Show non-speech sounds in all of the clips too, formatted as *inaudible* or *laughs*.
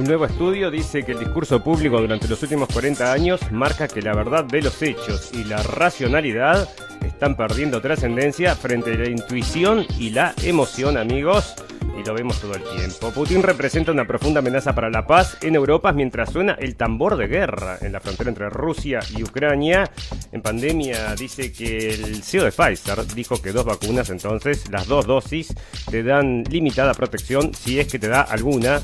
Un nuevo estudio dice que el discurso público durante los últimos 40 años marca que la verdad de los hechos y la racionalidad están perdiendo trascendencia frente a la intuición y la emoción, amigos. Y lo vemos todo el tiempo. Putin representa una profunda amenaza para la paz en Europa mientras suena el tambor de guerra en la frontera entre Rusia y Ucrania. En pandemia dice que el CEO de Pfizer dijo que dos vacunas, entonces las dos dosis, te dan limitada protección si es que te da alguna.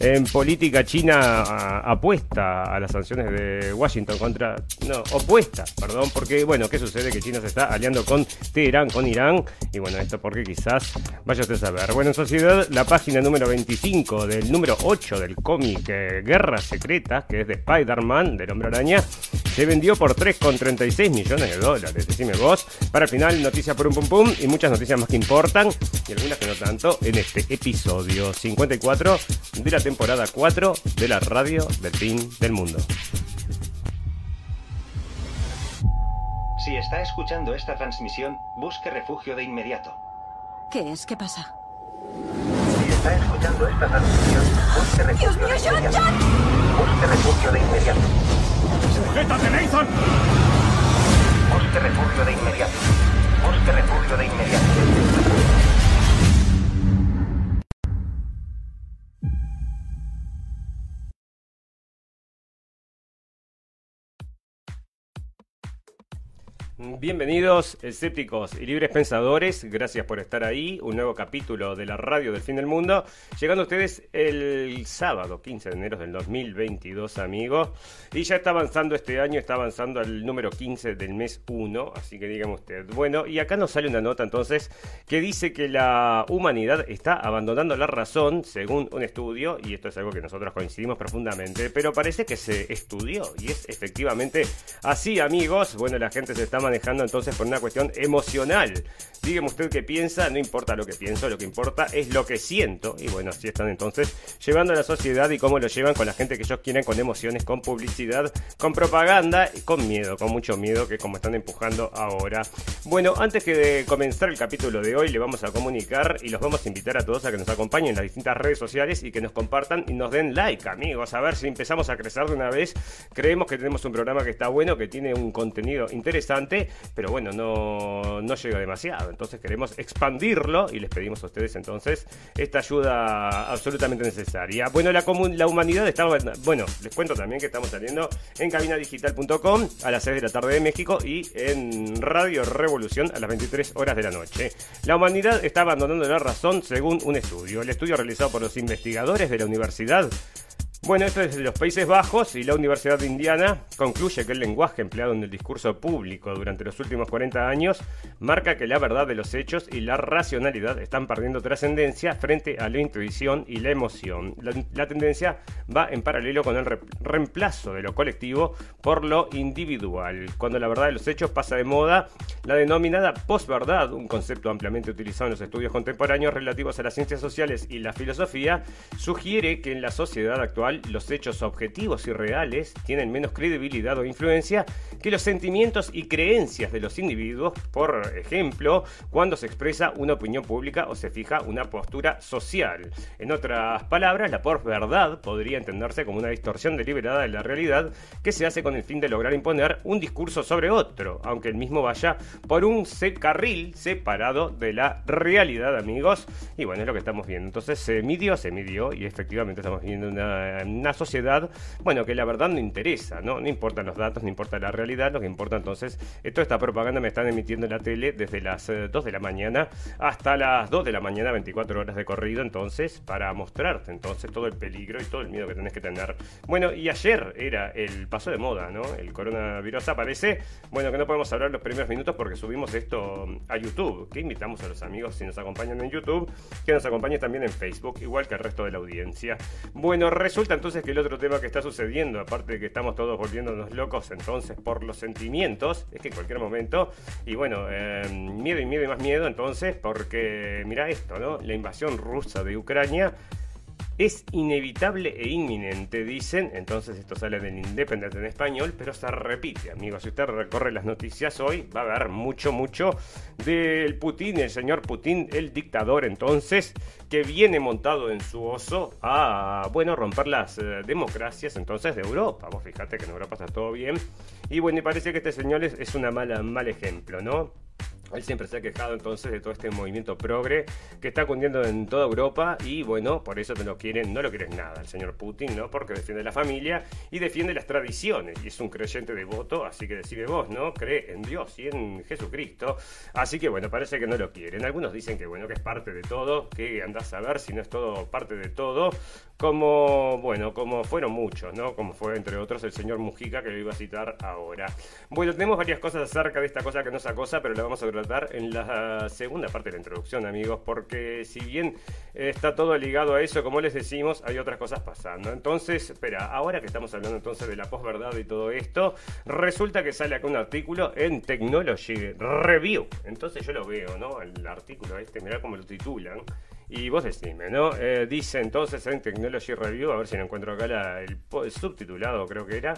En política, China apuesta a las sanciones de Washington contra. No, opuesta, perdón, porque, bueno, ¿qué sucede? Que China se está aliando con Teherán, con Irán. Y bueno, esto porque quizás vaya usted a saber. Bueno, en sociedad, la página número 25 del número 8 del cómic eh, Guerra Secreta, que es de Spider-Man, del Hombre Araña, se vendió por 3,36 millones de dólares. Decime vos. Para el final, noticias por un pum pum y muchas noticias más que importan y algunas que no tanto en este episodio 54 de la temporada 4 de la radio del fin del mundo. Si está escuchando esta transmisión, busque refugio de inmediato. ¿Qué es? ¿Qué pasa? Si está escuchando esta transmisión, busque refugio ¡Dios mío, de John, inmediato. John! Busque refugio de inmediato. ¡Sujétate, Nathan! Busque refugio de inmediato. Busque refugio de inmediato. Bienvenidos, escépticos y libres pensadores. Gracias por estar ahí. Un nuevo capítulo de la radio del fin del mundo. Llegando a ustedes el sábado 15 de enero del 2022, amigos. Y ya está avanzando este año, está avanzando al número 15 del mes 1. Así que dígame usted. Bueno, y acá nos sale una nota entonces que dice que la humanidad está abandonando la razón, según un estudio. Y esto es algo que nosotros coincidimos profundamente. Pero parece que se estudió. Y es efectivamente así, amigos. Bueno, la gente se está manejando entonces por una cuestión emocional. Dígame usted qué piensa, no importa lo que pienso, lo que importa es lo que siento. Y bueno, así están entonces llevando a la sociedad y cómo lo llevan con la gente que ellos quieren, con emociones, con publicidad, con propaganda y con miedo, con mucho miedo que como están empujando ahora. Bueno, antes que de comenzar el capítulo de hoy, le vamos a comunicar y los vamos a invitar a todos a que nos acompañen en las distintas redes sociales y que nos compartan y nos den like, amigos. A ver si empezamos a crecer de una vez. Creemos que tenemos un programa que está bueno, que tiene un contenido interesante pero bueno, no, no llega demasiado. Entonces queremos expandirlo y les pedimos a ustedes entonces esta ayuda absolutamente necesaria. Bueno, la, la humanidad está, bueno, les cuento también que estamos saliendo en cabinadigital.com a las 6 de la tarde de México y en Radio Revolución a las 23 horas de la noche. La humanidad está abandonando la razón según un estudio. El estudio realizado por los investigadores de la Universidad bueno, esto es de los Países Bajos y la Universidad de Indiana concluye que el lenguaje empleado en el discurso público durante los últimos 40 años marca que la verdad de los hechos y la racionalidad están perdiendo trascendencia frente a la intuición y la emoción. La, la tendencia va en paralelo con el re reemplazo de lo colectivo por lo individual. Cuando la verdad de los hechos pasa de moda, la denominada posverdad, un concepto ampliamente utilizado en los estudios contemporáneos relativos a las ciencias sociales y la filosofía, sugiere que en la sociedad actual los hechos objetivos y reales tienen menos credibilidad o influencia que los sentimientos y creencias de los individuos, por ejemplo, cuando se expresa una opinión pública o se fija una postura social. En otras palabras, la verdad podría entenderse como una distorsión deliberada de la realidad que se hace con el fin de lograr imponer un discurso sobre otro, aunque el mismo vaya por un carril separado de la realidad, amigos. Y bueno, es lo que estamos viendo. Entonces se midió, se midió y efectivamente estamos viendo una una sociedad, bueno, que la verdad no interesa, ¿no? No importan los datos, no importa la realidad, lo que importa entonces, toda esta propaganda me están emitiendo en la tele desde las 2 eh, de la mañana hasta las 2 de la mañana, 24 horas de corrido, entonces, para mostrarte entonces todo el peligro y todo el miedo que tenés que tener. Bueno, y ayer era el paso de moda, ¿no? El coronavirus aparece, bueno, que no podemos hablar los primeros minutos porque subimos esto a YouTube, que invitamos a los amigos si nos acompañan en YouTube, que nos acompañen también en Facebook, igual que el resto de la audiencia. Bueno, resulta entonces que el otro tema que está sucediendo, aparte de que estamos todos volviéndonos locos entonces por los sentimientos, es que en cualquier momento, y bueno, eh, miedo y miedo y más miedo entonces, porque mira esto, ¿no? La invasión rusa de Ucrania es inevitable e inminente, dicen. Entonces esto sale del Independent en español, pero se repite, amigos. Si usted recorre las noticias hoy, va a ver mucho, mucho del Putin, el señor Putin, el dictador entonces, que viene montado en su oso a, bueno, romper las eh, democracias entonces de Europa. Vos fíjate que en Europa está todo bien. Y bueno, y parece que este señor es, es mala, mal ejemplo, ¿no? Él siempre se ha quejado entonces de todo este movimiento progre que está cundiendo en toda Europa y bueno, por eso no lo quieren, no lo quieren nada el señor Putin, ¿no? Porque defiende la familia y defiende las tradiciones y es un creyente devoto, así que decime vos, ¿no? Cree en Dios y en Jesucristo, así que bueno, parece que no lo quieren. Algunos dicen que bueno, que es parte de todo, que andás a ver si no es todo parte de todo, como, bueno, como fueron muchos, ¿no? Como fue entre otros el señor Mujica que lo iba a citar ahora. Bueno, tenemos varias cosas acerca de esta cosa que nos acosa, pero la vamos a tratar en la segunda parte de la introducción, amigos, porque si bien está todo ligado a eso, como les decimos, hay otras cosas pasando. Entonces, espera, ahora que estamos hablando entonces de la posverdad y todo esto, resulta que sale acá un artículo en Technology Review. Entonces yo lo veo, ¿no? El artículo este, mirá cómo lo titulan. Y vos decime, ¿no? Eh, dice entonces en Technology Review, a ver si lo encuentro acá la, el subtitulado, creo que era.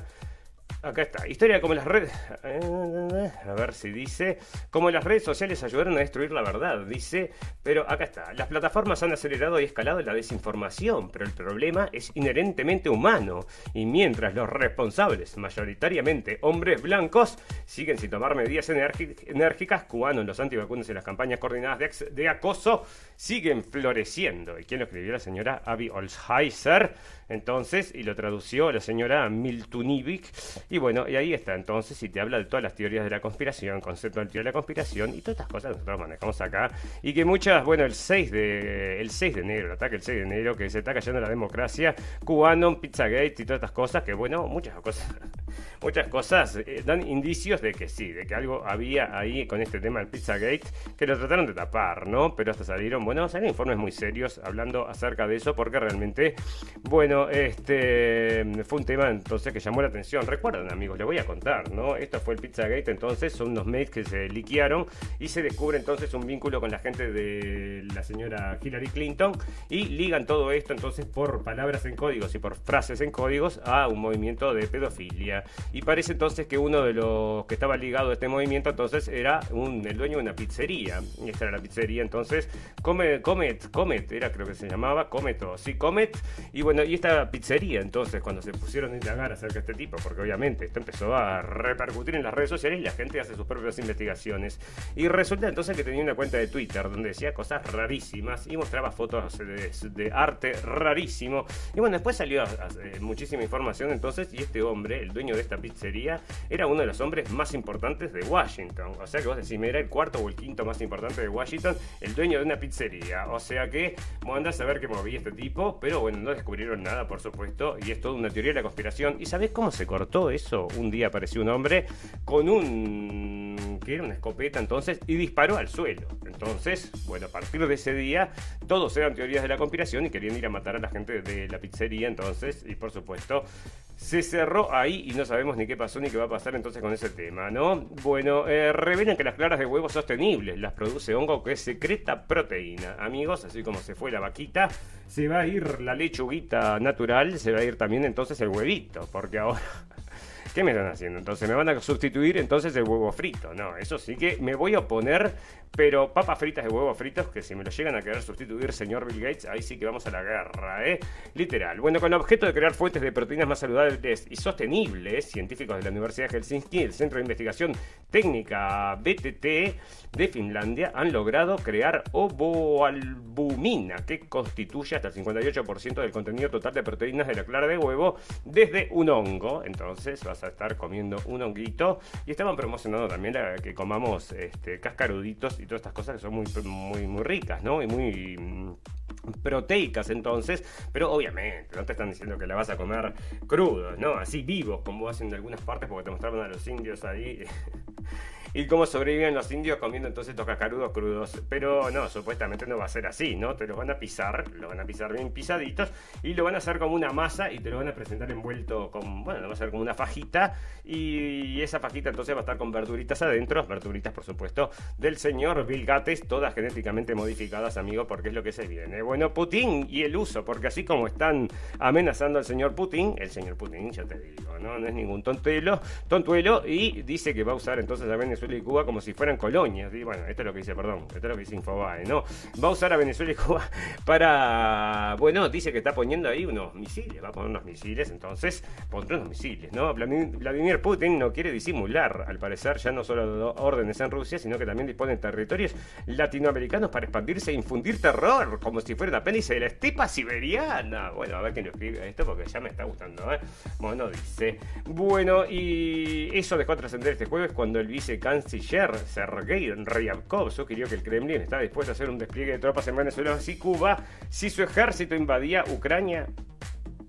Acá está. Historia como las redes. A ver si dice. Como las redes sociales ayudaron a destruir la verdad, dice. Pero acá está. Las plataformas han acelerado y escalado la desinformación, pero el problema es inherentemente humano. Y mientras los responsables, mayoritariamente hombres blancos, siguen sin tomar medidas enérgicas, cubanos, los antivacunas y las campañas coordinadas de, acoso siguen floreciendo. ¿Y quién lo escribió? La señora Abby Olsheiser entonces, y lo tradució la señora Miltunivik. Y bueno, y ahí está entonces, y te habla de todas las teorías de la conspiración, concepto del teoría de la conspiración y todas estas cosas que nosotros manejamos acá. Y que muchas, bueno, el 6 de, el 6 de enero, el ataque el 6 de enero, que se está cayendo la democracia, cubano, Pizzagate y todas estas cosas, que bueno, muchas cosas, muchas cosas eh, dan indicios de que sí, de que algo había ahí con este tema del Pizzagate, que lo trataron de tapar, ¿no? Pero hasta salieron, bueno, salieron informes muy serios hablando acerca de eso, porque realmente, bueno, este fue un tema entonces que llamó la atención. Recuerden, amigos, les voy a contar, ¿no? Esto fue el Pizzagate, entonces son unos mails que se liquearon y se descubre entonces un vínculo con la gente de la señora Hillary Clinton y ligan todo esto entonces por palabras en códigos y por frases en códigos a un movimiento de pedofilia. Y parece entonces que uno de los que estaba ligado a este movimiento entonces era un, el dueño de una pizzería. Y esta era la pizzería entonces Comet, Comet, Comet, era creo que se llamaba, Comet o sí, Comet. Y bueno, y esta pizzería entonces cuando se pusieron a indagar acerca de este tipo, porque obviamente esto empezó a repercutir en las redes sociales y la gente hace sus propias investigaciones. Y resulta entonces que tenía una cuenta de Twitter donde decía cosas rarísimas y mostraba fotos de, arte rarísimo. Y bueno, después salió muchísima información entonces y este hombre, el dueño de esta pizzería, era uno de los hombres más importantes de Washington. O sea que vos decís, era el cuarto o el quinto más importante de Washington, el dueño de una pizzería. O sea que, vos andás a ver qué movía este tipo, pero bueno, no descubrieron nada por supuesto, y es toda una teoría de la conspiración. ¿Y sabés cómo se cortó eso? Un día apareció un hombre con un. que era una escopeta entonces, y disparó al suelo. Entonces, bueno, a partir de ese día, todos eran teorías de la conspiración y querían ir a matar a la gente de la pizzería, entonces, y por supuesto, se cerró ahí y no sabemos ni qué pasó ni qué va a pasar entonces con ese tema, ¿no? Bueno, eh, revelan que las claras de huevo sostenibles las produce hongo que secreta proteína. Amigos, así como se fue la vaquita, se va a ir la lechuguita natural, se va a ir también entonces el huevito, porque ahora ¿Qué me están haciendo? Entonces me van a sustituir entonces el huevo frito. No, eso sí que me voy a oponer, pero papas fritas de huevos fritos, que si me lo llegan a querer sustituir, señor Bill Gates, ahí sí que vamos a la guerra, ¿eh? Literal. Bueno, con el objeto de crear fuentes de proteínas más saludables y sostenibles, científicos de la Universidad de Helsinki, el Centro de Investigación Técnica BTT de Finlandia, han logrado crear ovoalbumina, que constituye hasta el 58% del contenido total de proteínas de la clara de huevo desde un hongo. Entonces, vas a estar comiendo un honguito. Y estaban promocionando también que comamos este, cascaruditos y todas estas cosas que son muy, muy, muy ricas, ¿no? Y muy mm, proteicas entonces, pero obviamente no te están diciendo que la vas a comer crudo, ¿no? Así vivo, como hacen en algunas partes, porque te mostraron a los indios ahí *laughs* y cómo sobreviven los indios comiendo entonces estos cascarudos crudos. Pero no, supuestamente no va a ser así, ¿no? Te los van a pisar, lo van a pisar bien pisaditos y lo van a hacer como una masa y te lo van a presentar envuelto con, bueno, va a ser como una fajita y esa fajita entonces va a estar con verduritas adentro, verduritas por supuesto del señor Bill Gates, todas genéticamente modificadas, amigo, porque es lo que se viene. Bueno, Putin y el uso, porque así como están amenazando al señor Putin, el señor Putin, ya te digo, no, no es ningún tontuelo, tontuelo y dice que va a usar entonces a Venezuela y Cuba como si fueran colonias. Bueno, esto es lo que dice, perdón, esto es lo que dice Infobae, ¿no? Va a usar a Venezuela y Cuba para, bueno, dice que está poniendo ahí unos misiles, va a poner unos misiles, entonces pondrá unos misiles, ¿no? Vladimir Putin no quiere disimular, al parecer, ya no solo órdenes en Rusia, sino que también dispone territorios latinoamericanos para expandirse e infundir terror, como si fuera una apéndice de la estepa siberiana. Bueno, a ver quién lo escribe esto, porque ya me está gustando, ¿eh? Bueno, dice. Bueno, y eso dejó trascender este jueves cuando el vicecanciller Sergei Ryabkov. Sugirió que el Kremlin está dispuesto a hacer un despliegue de tropas en Venezuela y Cuba si su ejército invadía Ucrania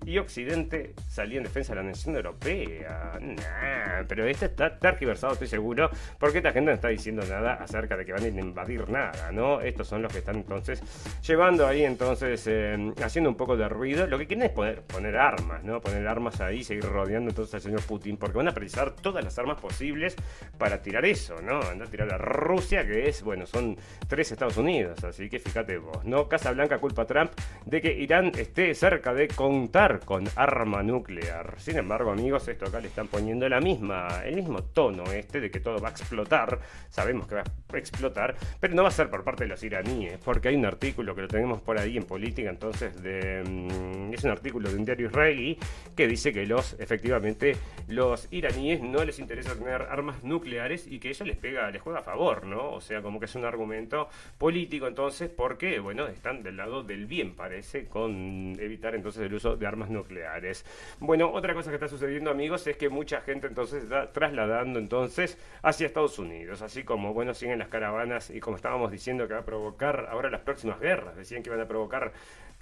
y Occidente salía en defensa de la nación europea. Nah, pero este está tergiversado, estoy seguro, porque esta gente no está diciendo nada acerca de que van a invadir nada, ¿no? Estos son los que están entonces llevando ahí, entonces, eh, haciendo un poco de ruido. Lo que quieren es poner, poner armas, ¿no? Poner armas ahí, seguir rodeando entonces al señor Putin, porque van a precisar todas las armas posibles para tirar eso, ¿no? Andar a tirar a Rusia, que es, bueno, son tres Estados Unidos, así que fíjate vos, ¿no? Casa Blanca culpa a Trump de que Irán esté cerca de contar con arma nuclear. Sin embargo, amigos, esto acá le están poniendo la misma, el mismo tono este de que todo va a explotar. Sabemos que va a explotar, pero no va a ser por parte de los iraníes, porque hay un artículo que lo tenemos por ahí en política, entonces de, mm, es un artículo de un diario israelí que dice que los, efectivamente, los iraníes no les interesa tener armas nucleares y que eso les pega, les juega a favor, ¿no? O sea, como que es un argumento político entonces, porque, bueno, están del lado del bien, parece, con evitar entonces el uso de armas nucleares. Bueno, otra cosa que está sucediendo, amigos, es que mucha gente entonces está trasladando entonces hacia Estados Unidos, así como, bueno, siguen las caravanas y como estábamos diciendo que va a provocar ahora las próximas guerras, decían que van a provocar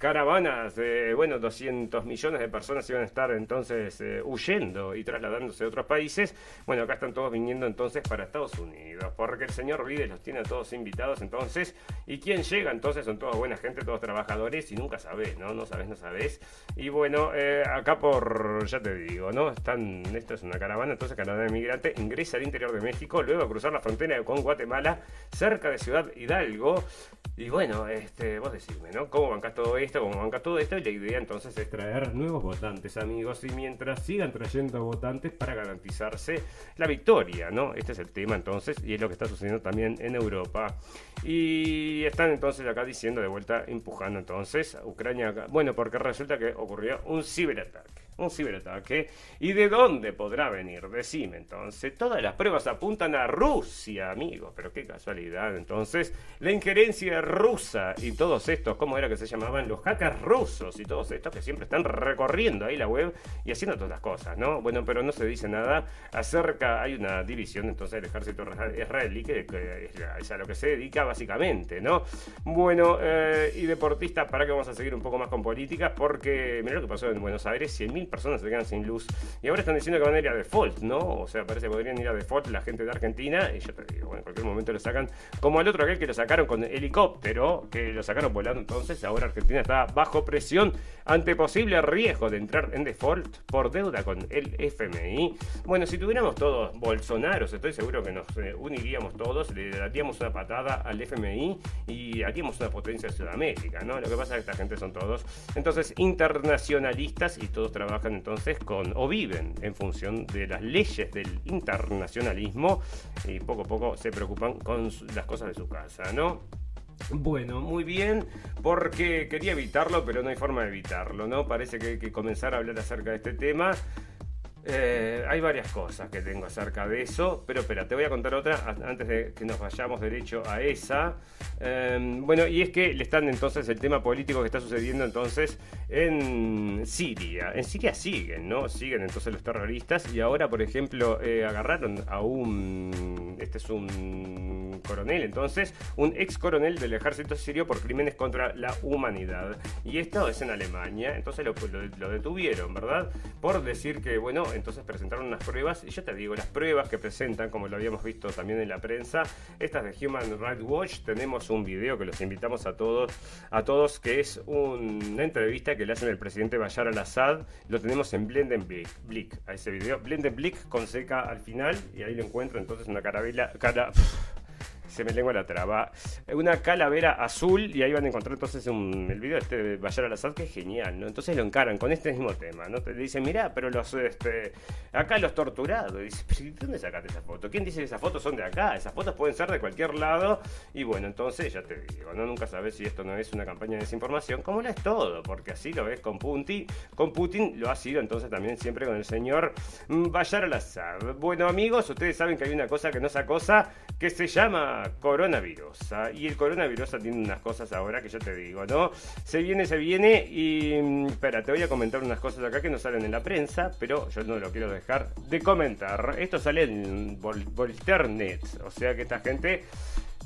caravanas de, bueno, 200 millones de personas iban a estar entonces eh, huyendo y trasladándose a otros países. Bueno, acá están todos viniendo entonces para Estados Unidos, porque el señor Vides los tiene a todos invitados entonces. ¿Y quién llega entonces? Son todos buena gente, todos trabajadores y nunca sabes, ¿no? No sabes, no sabes. Y bueno, eh, acá por, ya te digo, ¿no? Están, esto es una caravana, entonces caravana de migrante ingresa al interior de México, luego a cruzar la frontera con Guatemala, cerca de Ciudad Hidalgo. Y bueno, este, vos decime, ¿no? ¿Cómo bancas todo esto? ¿Cómo bancas todo esto? Y la idea entonces es traer nuevos votantes, amigos, y mientras sigan trayendo votantes para garantizarse la victoria, ¿no? Este es el tema entonces, y es lo que está sucediendo también en Europa. Y están entonces acá diciendo de vuelta, empujando entonces a Ucrania. Bueno, porque resulta que ocurrió un ciberataque un ciberataque. ¿Y de dónde podrá venir? Decime entonces. Todas las pruebas apuntan a Rusia, amigos. Pero qué casualidad. Entonces, la injerencia rusa y todos estos, ¿cómo era que se llamaban? Los hackers rusos y todos estos que siempre están recorriendo ahí la web y haciendo todas las cosas, ¿no? Bueno, pero no se dice nada acerca. Hay una división entonces del ejército israelí que, es a lo que se dedica básicamente, ¿no? Bueno, eh, y deportista, para que vamos a seguir un poco más con políticas, porque mira lo que pasó en Buenos Aires: 100.000 personas se quedan sin luz. Y ahora están diciendo que van a ir a default, ¿no? O sea, parece que podrían ir a default la gente de Argentina. Y yo te digo, bueno, en cualquier momento lo sacan. Como al otro aquel que lo sacaron con helicóptero, que lo sacaron volando entonces. Ahora Argentina está bajo presión ante posible riesgo de entrar en default por deuda con el FMI. Bueno, si tuviéramos todos Bolsonaro, estoy seguro que nos eh, uniríamos todos, le daríamos una patada al FMI y haríamos una potencia de Sudamérica, ¿no? Lo que pasa es que esta gente son todos, entonces, internacionalistas y todos trabajan entonces con o viven en función de las leyes del internacionalismo y poco a poco se preocupan con las cosas de su casa, ¿no? Bueno, muy bien, porque quería evitarlo, pero no hay forma de evitarlo, ¿no? Parece que hay que comenzar a hablar acerca de este tema. Eh, hay varias cosas que tengo acerca de eso, pero espera, te voy a contar otra antes de que nos vayamos derecho a esa. Em, bueno, y es que le están entonces el tema político que está sucediendo entonces en Siria. En Siria siguen, ¿no? Siguen entonces los terroristas y ahora, por ejemplo, eh, agarraron a un... Este es un coronel, entonces, un ex coronel del ejército sirio por crímenes contra la humanidad. Y esto es en Alemania, entonces lo, lo detuvieron, ¿verdad? Por decir que, bueno, Entonces presentaron unas pruebas, y yo te digo, las pruebas que presentan, como lo habíamos visto también en la prensa, estas de Human Rights Watch, tenemos un video que los invitamos a todos, a todos, que es una entrevista que le hacen el presidente Bayar al-Assad, lo tenemos en Blenden Blick, a ese video, Blenden Blick con seca al final, y ahí lo encuentro entonces una carabela, cara se me lengua la traba. Una calavera azul y ahí van a encontrar entonces el video este de Bayar al-Assad que es genial, ¿no? Entonces lo encaran con este mismo tema, ¿no? Te dicen, mirá, pero los, este, acá los torturados. Y dice, ¿de dónde sacaste esa foto? ¿Quién dice que esas fotos son de acá? Esas fotos pueden ser de cualquier lado. Y bueno, entonces ya te digo, ¿no? Nunca sabes si esto no es una campaña de desinformación, como lo es todo, porque así lo ves con Putin, con Putin lo ha sido entonces también siempre con el señor Bayar al-Assad. Bueno, amigos, ustedes saben que hay una cosa que no es cosa que se llama coronavirus. Y el coronavirus tiene unas cosas ahora que yo te digo, ¿no? Se viene, se viene y... Mm, espera, te voy a comentar unas cosas acá que no salen en la prensa, pero yo no lo quiero dejar de comentar. Esto sale en Volternet, o sea que esta gente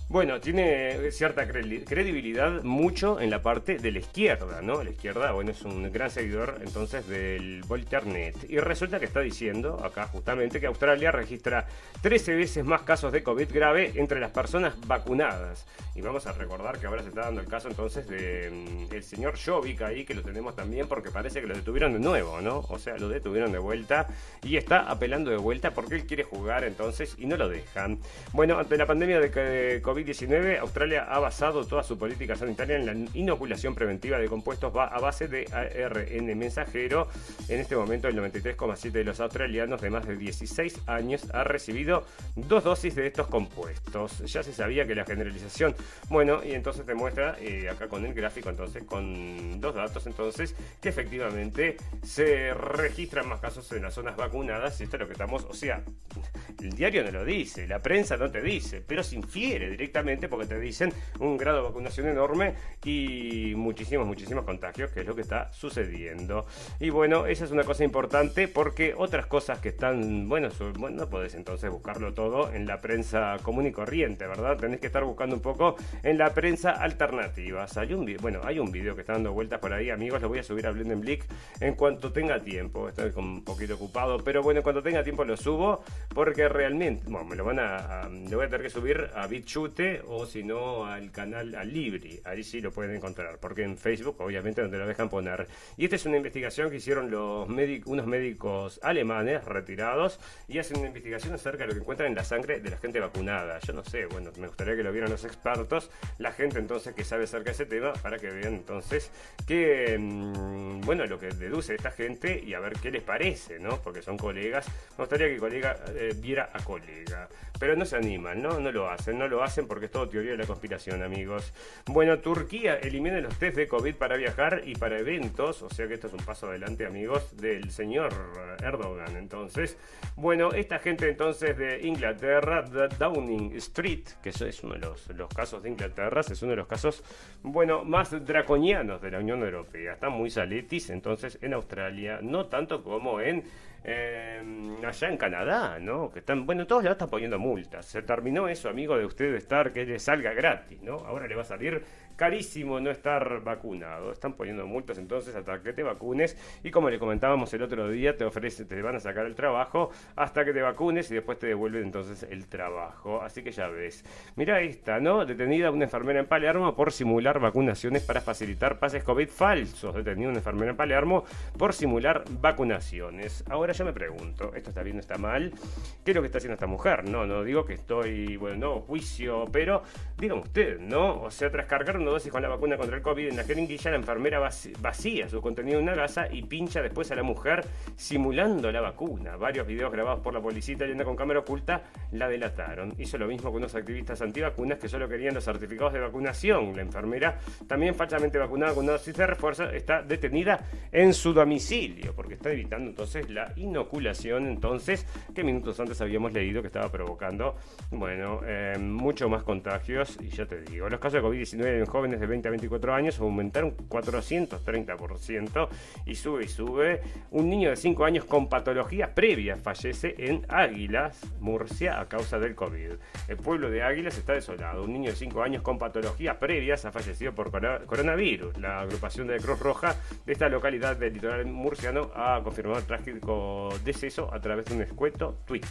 bueno, tiene cierta credibilidad mucho en la parte de la izquierda, ¿no? La izquierda, bueno, es un gran seguidor entonces del Volternet. Y resulta que está diciendo acá justamente que Australia registra 13 veces más casos de COVID grave entre las personas vacunadas. Y vamos a recordar que ahora se está dando el caso entonces de mm, el señor Jovic ahí, que lo tenemos también porque parece que lo detuvieron de nuevo, ¿no? O sea, lo detuvieron de vuelta y está apelando de vuelta porque él quiere jugar entonces y no lo dejan. Bueno, ante la pandemia de COVID, COVID-19, Australia ha basado toda su política sanitaria en la inoculación preventiva de compuestos a base de ARN mensajero. En este momento, el 93,7% de los australianos de más de 16 años ha recibido dos dosis de estos compuestos. Ya se sabía que la generalización, bueno, y entonces te muestra eh, acá con el gráfico, entonces con dos datos, entonces que efectivamente se registran más casos en las zonas vacunadas. Y esto es lo que estamos, o sea, el diario no lo dice, la prensa no te dice, pero se infiere directamente porque te dicen un grado de vacunación enorme y muchísimos, muchísimos contagios, que es lo que está sucediendo. Y bueno, esa es una cosa importante porque otras cosas que están, bueno, bueno no podés entonces buscarlo todo en la prensa común y corriente, ¿verdad? Tenés que estar buscando un poco en la prensa alternativa. Hay un, bueno, hay un video que está dando vueltas por ahí, amigos, lo voy a subir a Blendenblick en cuanto tenga tiempo. Estoy un poquito ocupado, pero bueno, cuando tenga tiempo lo subo porque realmente, bueno, me lo van a, a lo voy a tener que subir a BitChute o si no al canal al Libri, ahí sí lo pueden encontrar, porque en Facebook obviamente te lo dejan poner. Y esta es una investigación que hicieron los unos médicos alemanes retirados y hacen una investigación acerca de lo que encuentran en la sangre de la gente vacunada. Yo no sé, bueno, me gustaría que lo vieran los expertos, la gente entonces que sabe acerca de ese tema, para que vean entonces que, mm, bueno, lo que deduce esta gente y a ver qué les parece, ¿no? Porque son colegas. Me gustaría que colega eh, viera a colega, pero no se animan, ¿no? No lo hacen, no lo hacen porque es todo teoría de la conspiración, amigos. Bueno, Turquía elimina los test de COVID para viajar y para eventos, o sea que esto es un paso adelante, amigos, del señor Erdogan. Entonces, bueno, esta gente entonces de Inglaterra, Downing Street, que eso es uno de los, los casos de Inglaterra, es uno de los casos, bueno, más draconianos de la Unión Europea. Están muy saletis, entonces, en Australia, no tanto como en eh, allá en Canadá, ¿no? Que están, bueno, todos le están poniendo multas. Se terminó eso, amigo, de usted estar que le salga gratis, ¿no? Ahora le va a salir carísimo no estar vacunado. Están poniendo multas entonces hasta que te vacunes y como le comentábamos el otro día, te ofrece, te van a sacar el trabajo hasta que te vacunes y después te devuelven entonces el trabajo. Así que ya ves. Mira esta, ¿no? Detenida una enfermera en Palermo por simular vacunaciones para facilitar pases COVID falsos. Detenida una enfermera en Palermo por simular vacunaciones. Ahora yo me pregunto, ¿esto está bien o está mal? ¿Qué es lo que está haciendo esta mujer? No, no digo que estoy, bueno, no, juicio, pero dígame usted, ¿no? O sea, tras cargar dosis con la vacuna contra el COVID en la jeringuilla, la enfermera vacía su contenido en una gasa y pincha después a la mujer simulando la vacuna. Varios videos grabados por la policía italiana con cámara oculta la delataron. Hizo lo mismo con unos activistas antivacunas que solo querían los certificados de vacunación. La enfermera, también falsamente vacunada con una dosis de refuerzo, está detenida en su domicilio porque está evitando entonces la inoculación. Entonces, que minutos antes habíamos leído que estaba provocando, bueno, eh, mucho más contagios. Y ya te digo, los casos de COVID-19 en jóvenes de 20 a 24 años aumentaron 430% y sube y sube. Un niño de 5 años con patologías previas fallece en Águilas, Murcia, a causa del COVID. El pueblo de Águilas está desolado. Un niño de 5 años con patologías previas ha fallecido por coronavirus. La agrupación de Cruz Roja de esta localidad del litoral murciano ha confirmado el trágico deceso a través de un escueto tweet.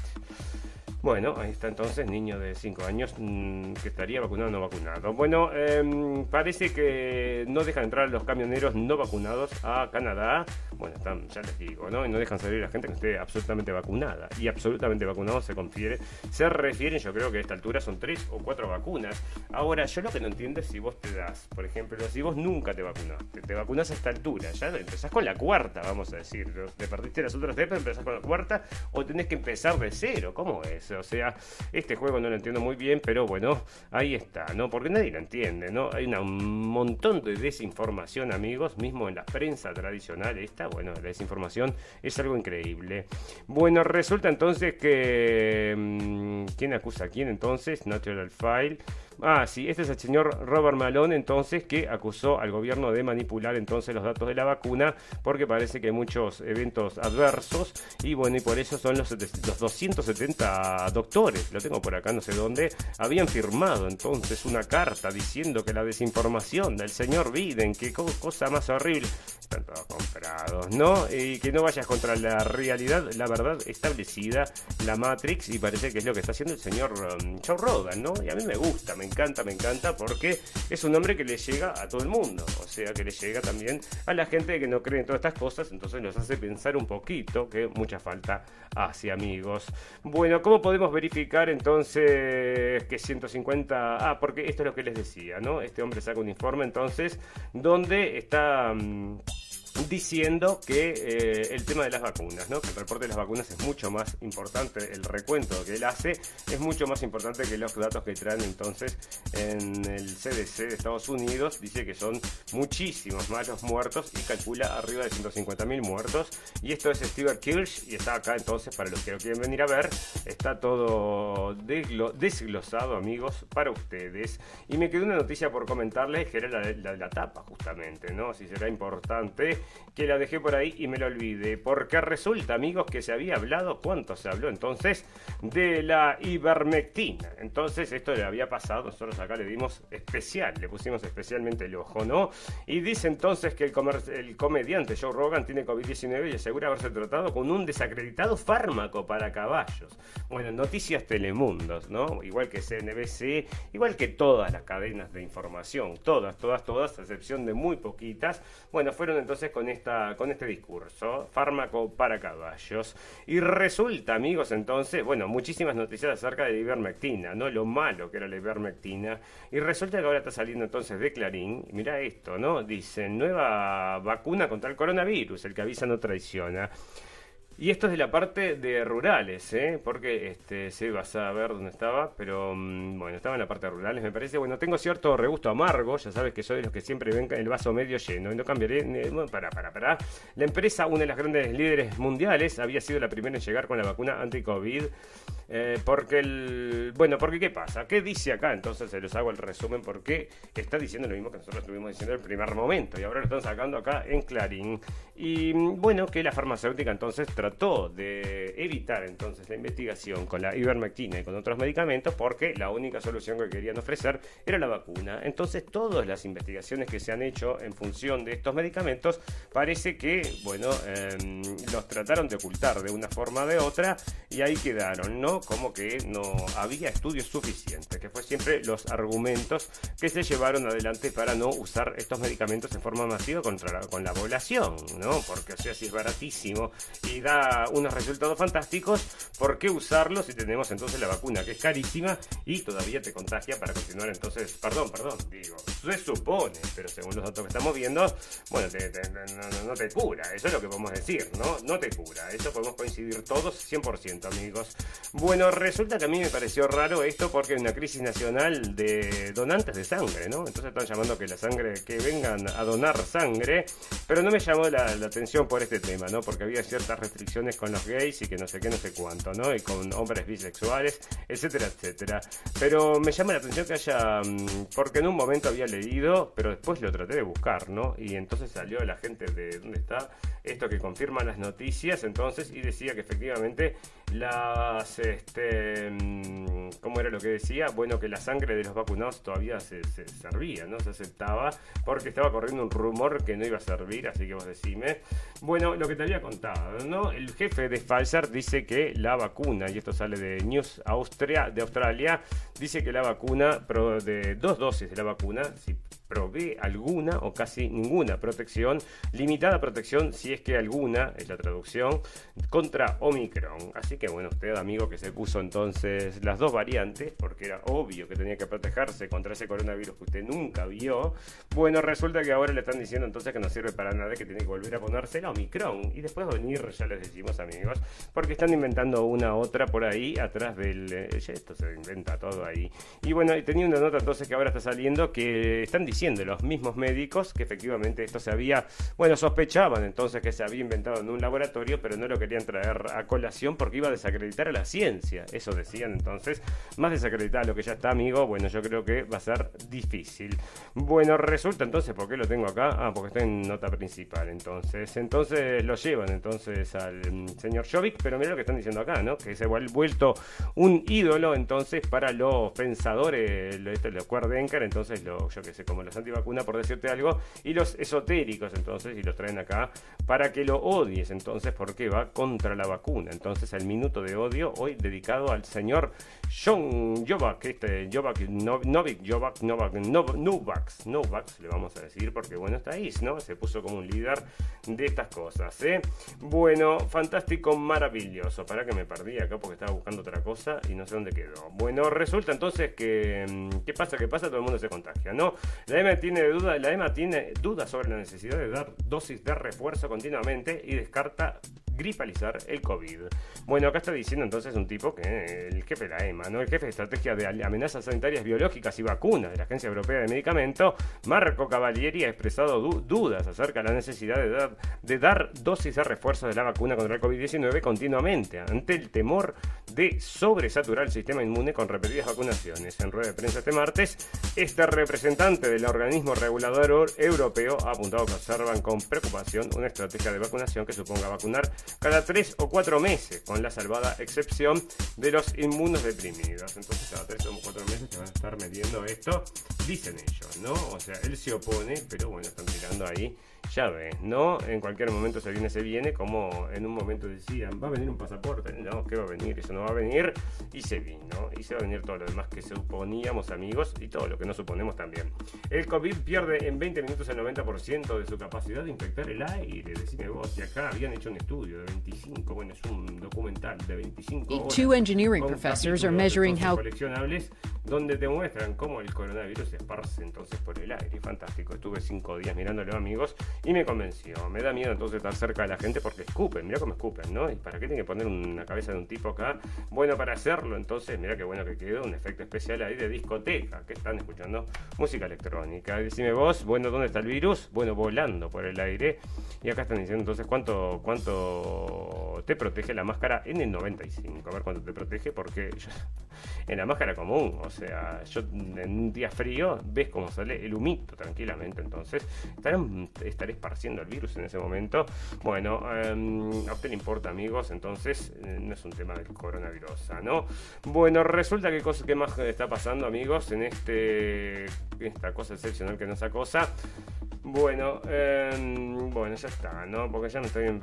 Bueno, ahí está entonces, niño de 5 años mm, que estaría vacunado o no vacunado. Bueno, em, parece que no dejan entrar los camioneros no vacunados a Canadá. Bueno, están, ya les digo, ¿no? Y no dejan salir a la gente que esté absolutamente vacunada. Y absolutamente vacunado se confiere. Se refieren, yo creo que a esta altura son 3 o 4 vacunas. Ahora, yo lo que no entiendo es si vos te das, por ejemplo, si vos nunca te vacunaste, te vacunas a esta altura, ya empezás con la cuarta, vamos a decir. Te perdiste las otras tres, pero empezás con la cuarta, o tenés que empezar de cero. ¿Cómo es? O sea, este juego no lo entiendo muy bien, pero bueno, ahí está, ¿no? Porque nadie lo entiende, ¿no? Hay un montón de desinformación, amigos, mismo en la prensa tradicional esta, bueno, la desinformación es algo increíble. Bueno, resulta entonces que... Mm, ¿Quién acusa a quién entonces? Natural File. Ah, sí, este es el señor Robert Malone entonces que acusó al gobierno de manipular entonces los datos de la vacuna porque parece que hay muchos eventos adversos y bueno, y por eso son los, los 270 doctores, lo tengo por acá no sé dónde, habían firmado entonces una carta diciendo que la desinformación del señor Biden, que cosa más horrible, están todos comprados, ¿no? Y que no vayas contra la realidad, la verdad establecida, la Matrix y parece que es lo que está haciendo el señor um, Joe Rogan, ¿no? Y a mí me gusta, me me encanta, me encanta, porque es un nombre que le llega a todo el mundo, o sea, que le llega también a la gente que no cree en todas estas cosas, entonces nos hace pensar un poquito que mucha falta hace, amigos. Bueno, ¿cómo podemos verificar entonces que 150... Ah, porque esto es lo que les decía, ¿no? Este hombre saca un informe entonces donde está... Mm, diciendo que eh, el tema de las vacunas, ¿no? que el reporte de las vacunas es mucho más importante, el recuento que él hace es mucho más importante que los datos que traen entonces en el CDC de Estados Unidos, dice que son muchísimos más los muertos y calcula arriba de 150.000 muertos y esto es Steve Kirsch y está acá entonces para los que lo quieren venir a ver, está todo desglosado amigos para ustedes y me quedó una noticia por comentarles que era la, la, la tapa justamente, ¿no? si será importante que la dejé por ahí y me lo olvidé. Porque resulta, amigos, que se había hablado, ¿cuánto se habló entonces? De la ivermectina. Entonces, esto le había pasado, nosotros acá le dimos especial, le pusimos especialmente el ojo, ¿no? Y dice entonces que el, el comediante Joe Rogan tiene COVID-19 y asegura haberse tratado con un desacreditado fármaco para caballos. Bueno, noticias Telemundos, ¿no? Igual que CNBC, igual que todas las cadenas de información, todas, todas, todas, a excepción de muy poquitas. Bueno, fueron entonces con, esta, con este discurso, fármaco para caballos. Y resulta, amigos, entonces, bueno, muchísimas noticias acerca de la ivermectina, ¿no? Lo malo que era la ivermectina. Y resulta que ahora está saliendo entonces de Clarín, mira esto, ¿no? Dice, nueva vacuna contra el coronavirus, el que avisa no traiciona. Y esto es de la parte de rurales, ¿eh? porque este, se va a ver dónde estaba, pero mm, bueno, estaba en la parte de rurales, me parece. Bueno, tengo cierto regusto amargo, ya sabes que soy de los que siempre ven el vaso medio lleno y no cambiaré. Bueno, para, para, para. La empresa, una de las grandes líderes mundiales, había sido la primera en llegar con la vacuna anti-COVID. Eh, porque el. Bueno, porque ¿qué pasa? ¿Qué dice acá? Entonces se los hago el resumen porque está diciendo lo mismo que nosotros estuvimos diciendo en el primer momento y ahora lo están sacando acá en Clarín. Y bueno, que la farmacéutica entonces trató de evitar entonces la investigación con la ivermectina y con otros medicamentos porque la única solución que querían ofrecer era la vacuna. Entonces todas las investigaciones que se han hecho en función de estos medicamentos parece que, bueno, em, los trataron de ocultar de una forma o de otra y ahí quedaron, ¿no? Como que no había estudios suficientes, que fue siempre los argumentos que se llevaron adelante para no usar estos medicamentos en forma masiva contra con la población, ¿no? Porque, o sea, si es baratísimo y da unos resultados fantásticos, ¿por qué usarlo si tenemos entonces la vacuna que es carísima y todavía te contagia para continuar entonces? Perdón, perdón, digo, se supone, pero según los datos que estamos viendo, bueno, no, te cura, eso es lo que podemos decir, ¿no? No te cura, eso podemos coincidir todos 100%, amigos. Bueno, resulta que a mí me pareció raro esto porque hay una crisis nacional de donantes de sangre, ¿no? Entonces están llamando que la sangre, que vengan a donar sangre, pero no me llamó la, la atención por este tema, ¿no? Porque había ciertas restricciones con los gays y que no sé qué, no sé cuánto, ¿no? Y con hombres bisexuales, etcétera, etcétera. Pero me llama la atención que haya, mm, porque en un momento había leído, pero después lo traté de buscar, ¿no? Y entonces salió la gente de, ¿dónde está? Esto que confirma las noticias, entonces, y decía que efectivamente las, este, mm, ¿cómo era lo que decía? Bueno, que la sangre de los vacunados todavía se, servía, ¿no? Se aceptaba, porque estaba corriendo un rumor que no iba a servir, así que vos decime. Bueno, lo que te había contado, ¿no? El jefe de Pfizer dice que la vacuna, y esto sale de News Austria, de Australia, dice que la vacuna, de dos dosis de la vacuna, si provee alguna o casi ninguna protección, limitada protección si es que alguna, es la traducción, contra Omicron. Así que bueno, usted amigo que se puso entonces las dos variantes, porque era obvio que tenía que protegerse contra ese coronavirus que usted nunca vio, bueno, resulta que ahora le están diciendo entonces que no sirve para nada, que tiene que volver a ponerse la Omicron. Y después venir, ya les decimos amigos, porque están inventando una otra por ahí atrás del... Eh, esto se inventa todo ahí. Y bueno, tenía una nota entonces que ahora está saliendo que están diciendo de los mismos médicos que efectivamente esto se había, bueno, sospechaban entonces que se había inventado en un laboratorio, pero no lo querían traer a colación porque iba a desacreditar a la ciencia. Eso decían entonces, más desacreditar lo que ya está, amigo, bueno, yo creo que va a ser difícil. Bueno, resulta entonces, ¿por qué lo tengo acá? Ah, porque está en nota principal, entonces. Entonces lo llevan entonces al mm, señor Jovic, pero mira lo que están diciendo acá, ¿no? Que se ha vuelto un ídolo entonces para los pensadores, lo, este, los Cuerdenker, entonces lo, yo que sé, como los antivacuna, por decirte algo, y los esotéricos, entonces, y los traen acá para que lo odies, entonces, porque va contra la vacuna. Entonces, el minuto de odio hoy dedicado al señor John Jovak, este, Novik, Jovak, Novak, Novax, Novax, le vamos a decir, porque bueno, está ahí, ¿no? Se puso como un líder de estas cosas, ¿eh? Bueno, fantástico, maravilloso. Para que me perdí acá porque estaba buscando otra cosa y no sé dónde quedó. Bueno, resulta entonces que, mm, ¿qué pasa? ¿Qué pasa? Todo el mundo se contagia, ¿no? La EMA tiene duda, la EMA tiene dudas sobre la necesidad de dar dosis de refuerzo continuamente y descarta gripalizar el COVID. Bueno, acá está diciendo entonces un tipo que el jefe de la EMA, ¿no? El jefe de estrategia de amenazas sanitarias biológicas y vacunas de la Agencia Europea de Medicamentos, Marco Cavalieri, ha expresado dudas acerca de la necesidad de dar, de dar dosis de refuerzo de la vacuna contra el COVID-19 continuamente, ante el temor de sobresaturar el sistema inmune con repetidas vacunaciones. En rueda de prensa este martes, este representante del organismo regulador europeo ha apuntado que observan con preocupación una estrategia de vacunación que suponga vacunar cada tres o cuatro meses, con la salvada excepción de los inmunos deprimidos. Entonces, cada tres o cuatro meses se van a estar midiendo esto, dicen ellos, ¿no? O sea, él se opone, pero bueno, están tirando ahí ya ves, ¿no? En cualquier momento se viene, se viene, como en un momento decían, va a venir un pasaporte, no, ¿qué va a venir? Eso no va a venir, y se vino, y se va a venir todo lo demás que suponíamos, amigos, y todo lo que no suponemos también. El COVID pierde en 20 minutos el 90% de su capacidad de infectar el aire, decime vos, y acá habían hecho un estudio de 25, bueno, es un documental de 25 horas. Two engineering professors are measuring how coleccionables donde te muestran cómo el coronavirus se esparce entonces por el aire. Fantástico, estuve cinco días mirándolo, amigos, y me convenció. Me da miedo entonces estar cerca de la gente porque escupen, mira cómo escupen, ¿no? ¿Y para qué tiene que poner una cabeza de un tipo acá? Bueno, para hacerlo, entonces, mira qué bueno que quedó, un efecto especial ahí de discoteca, que están escuchando música electrónica. Decime vos, bueno, ¿dónde está el virus? Bueno, volando por el aire. Y acá están diciendo entonces cuánto, cuánto te protege la máscara en el 95. A ver cuánto te protege, porque en la máscara común, o sea, yo en un día frío ves cómo sale el humito tranquilamente, entonces estarán, esparciendo el virus en ese momento. Bueno, em, a usted le importa, amigos, entonces eh, no es un tema del coronavirus, ¿no? Bueno, resulta que cosa que más está pasando, amigos, en este esta cosa excepcional que nos acosa. Bueno, em, bueno, ya está, ¿no? Porque ya no estoy bien.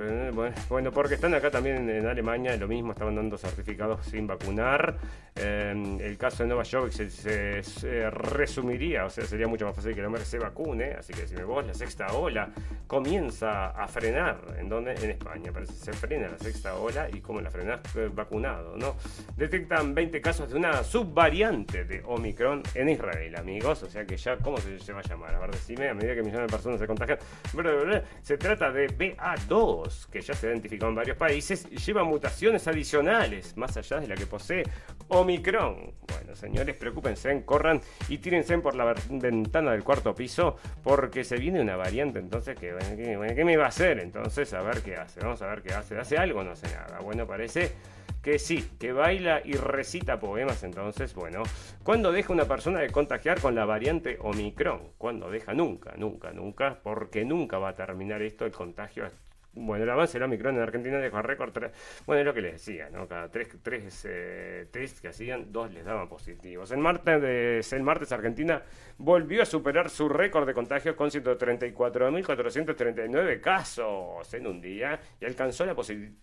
Bueno, porque están acá también en Alemania, lo mismo, estaban dando certificados sin vacunar. Em, el caso de Nueva York se, resumiría, o sea, sería mucho más fácil que el hombre se vacune. Así que me vos, la sexta ola comienza a frenar. ¿En dónde? En España. Parece se frena la sexta ola y como la frenás eh, vacunado, ¿no? Detectan 20 casos de una subvariante de Omicron en Israel, amigos. O sea que ya, ¿cómo se, va a llamar? A ver, decime, a medida que millones de personas se contagian. Se trata de BA2, que ya se ha identificado en varios países lleva mutaciones adicionales, más allá de la que posee Omicron. Bueno, señores, preocúpense, corran y tírense por la ventana del cuarto piso, porque se viene una variante entonces ¿qué me va a hacer? Entonces, a ver qué hace. Vamos a ver qué hace. ¿Hace algo? No hace nada. Bueno, parece que sí, que baila y recita poemas, entonces, bueno, ¿cuándo deja una persona de contagiar con la variante Omicron? ¿Cuándo deja? Nunca, nunca, nunca, porque nunca va a terminar esto el contagio Bueno, el avance de la Omicron en Argentina dejó récord. Bueno, es lo que les decía, ¿no? Cada tres, tres eh, test que hacían, dos les daban positivos. El martes, el martes Argentina volvió a superar su récord de contagios con 134.439 casos en un día y alcanzó la,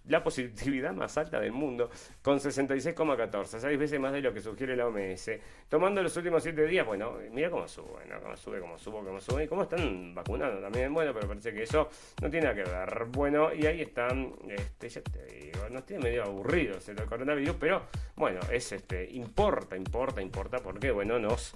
la positividad más alta del mundo con 66,14, seis veces más de lo que sugiere la OMS. Tomando los últimos siete días, bueno, mira cómo sube, ¿no? Cómo sube, cómo sube, cómo sube y cómo están vacunando también. Bueno, pero parece que eso no tiene nada que ver. Bueno, y ahí están, este, ya te digo, nos tiene medio aburridos el coronavirus, pero bueno, es este, importa, importa, importa, porque bueno, nos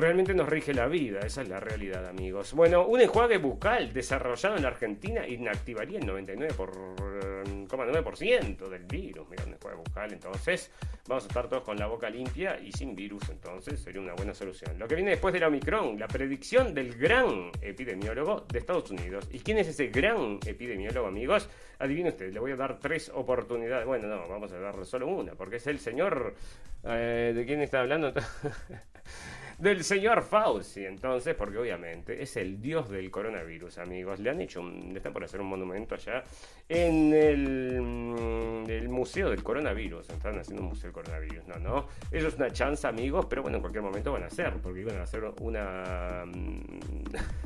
realmente nos rige la vida, esa es la realidad, amigos. Bueno, un enjuague bucal desarrollado en la Argentina inactivaría el 99,9% del virus. Mira, un enjuague bucal, entonces vamos a estar todos con la boca limpia y sin virus, entonces sería una buena solución. Lo que viene después de la Omicron, la predicción del gran epidemiólogo de Estados Unidos. ¿Y quién es ese gran epidemiólogo, amigos? Adivine usted, le voy a dar tres oportunidades. Bueno, no, vamos a darle solo una, porque es el señor... Eh, ¿De quién está hablando? *laughs* del señor Fauci, entonces, porque obviamente es el dios del coronavirus, amigos. Le han hecho, le están por hacer un monumento allá en el, mm, el, Museo del Coronavirus. Están haciendo un museo del coronavirus, no, no. Eso es una chance, amigos, pero bueno, en cualquier momento van a hacer, porque iban a hacer una. Mm,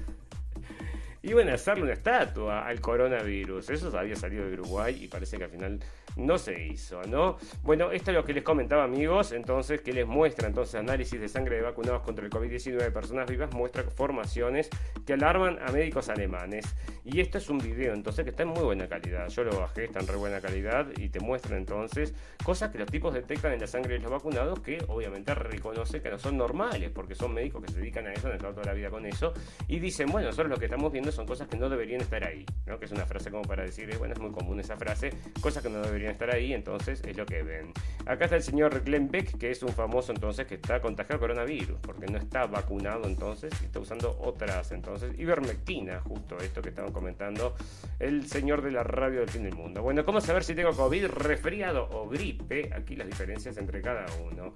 *laughs* iban a hacerle una estatua al coronavirus. Eso había salido de Uruguay y parece que al final no se hizo, ¿no? Bueno, esto es lo que les comentaba, amigos, entonces, que les muestra entonces análisis de sangre de vacunados contra el COVID-19 de personas vivas, muestra formaciones que alarman a médicos alemanes. Y esto es un video, entonces, que está en muy buena calidad. Yo lo bajé, está en re buena calidad y te muestra entonces cosas que los tipos detectan en la sangre de los vacunados que obviamente reconoce que no son normales, porque son médicos que se dedican a eso, han estado toda la vida con eso, y dicen, bueno, nosotros lo que estamos viendo son cosas que no deberían estar ahí, ¿no? Que es una frase como para decir, eh, bueno, es muy común esa frase, cosas que no deberían estar ahí, entonces es lo que ven. Acá está el señor Glenn Beck, que es un famoso entonces que está contagiado coronavirus, porque no está vacunado entonces está usando otras entonces, ivermectina, justo esto que estaban comentando el señor de la radio del fin del mundo. Bueno, ¿cómo saber si tengo COVID, resfriado o gripe? Aquí las diferencias entre cada uno.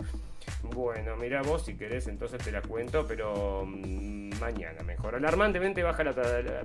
Bueno, mira vos si querés, entonces te la cuento, pero mm, mañana mejor. Alarmantemente baja la,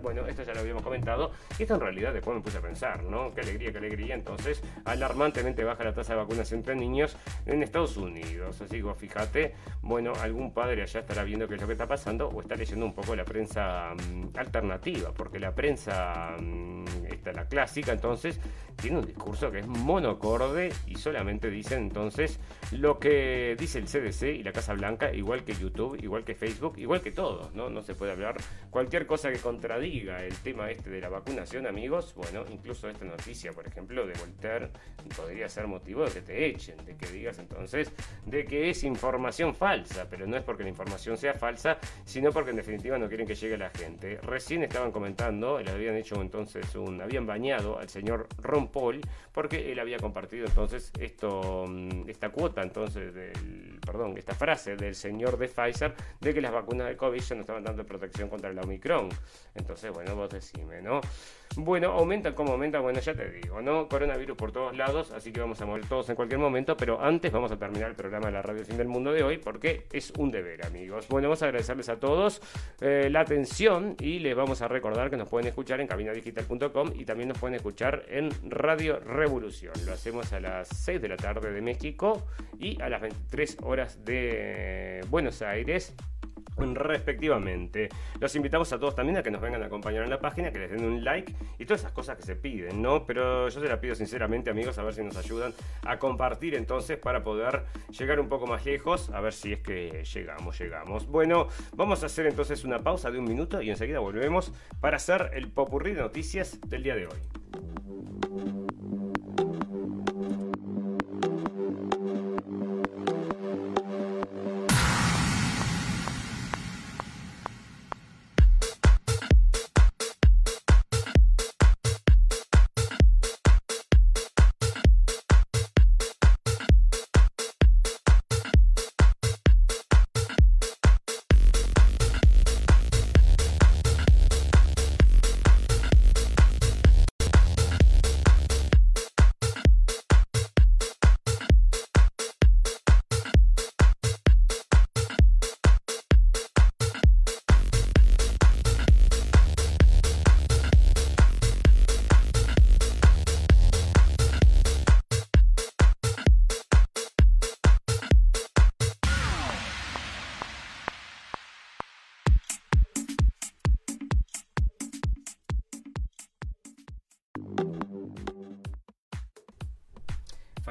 Bueno, esto ya lo habíamos comentado. Y esto en realidad después me puse a pensar, ¿no? Qué alegría, qué alegría. Entonces, alarmantemente baja la tasa de vacunación entre niños en Estados Unidos. Así que fíjate, bueno, algún padre allá estará viendo qué es lo que está pasando o está leyendo un poco la prensa mm, alternativa, porque la prensa, mm, esta, la clásica, entonces, tiene un discurso que es monocorde y solamente dice entonces lo que dice el CDC y la Casa Blanca, igual que YouTube, igual que Facebook, igual que todos, ¿no? No se puede hablar cualquier cosa que contradiga el tema este de la vacunación, amigos. Bueno, incluso esta noticia, por ejemplo, de Voltaire podría ser motivo de que te echen, de que digas entonces de que es información falsa, pero no es porque la información sea falsa, sino porque en definitiva no quieren que llegue a la gente. Recién estaban comentando, le habían hecho entonces un, habían bañado al señor Ron Paul porque él había compartido entonces esto, mm, esta cuota entonces del, perdón, esta frase del señor de Pfizer de que las vacunas de COVID ya no estaban dando protección contra el Omicron. Entonces, bueno, vos decime, ¿no? Bueno, aumenta como aumenta, bueno, ya te digo, ¿no? Coronavirus por todos lados, así que vamos a mover todos en cualquier momento, pero antes vamos a terminar el programa de la Radio Fin del Mundo de hoy porque es un deber, amigos. Bueno, vamos a agradecerles a todos eh, la atención y les vamos a recordar que nos pueden escuchar en cabinadigital.com y también nos pueden escuchar en Radio Revolución. Lo hacemos a las 6 de la tarde de México y a las 23 horas de Buenos Aires respectivamente. Los invitamos a todos también a que nos vengan a acompañar en la página, que les den un like y todas esas cosas que se piden, ¿no? Pero yo se la pido sinceramente, amigos, a ver si nos ayudan a compartir entonces para poder llegar un poco más lejos, a ver si es que llegamos, llegamos. Bueno, vamos a hacer entonces una pausa de un minuto y enseguida volvemos para hacer el popurrí de noticias del día de hoy.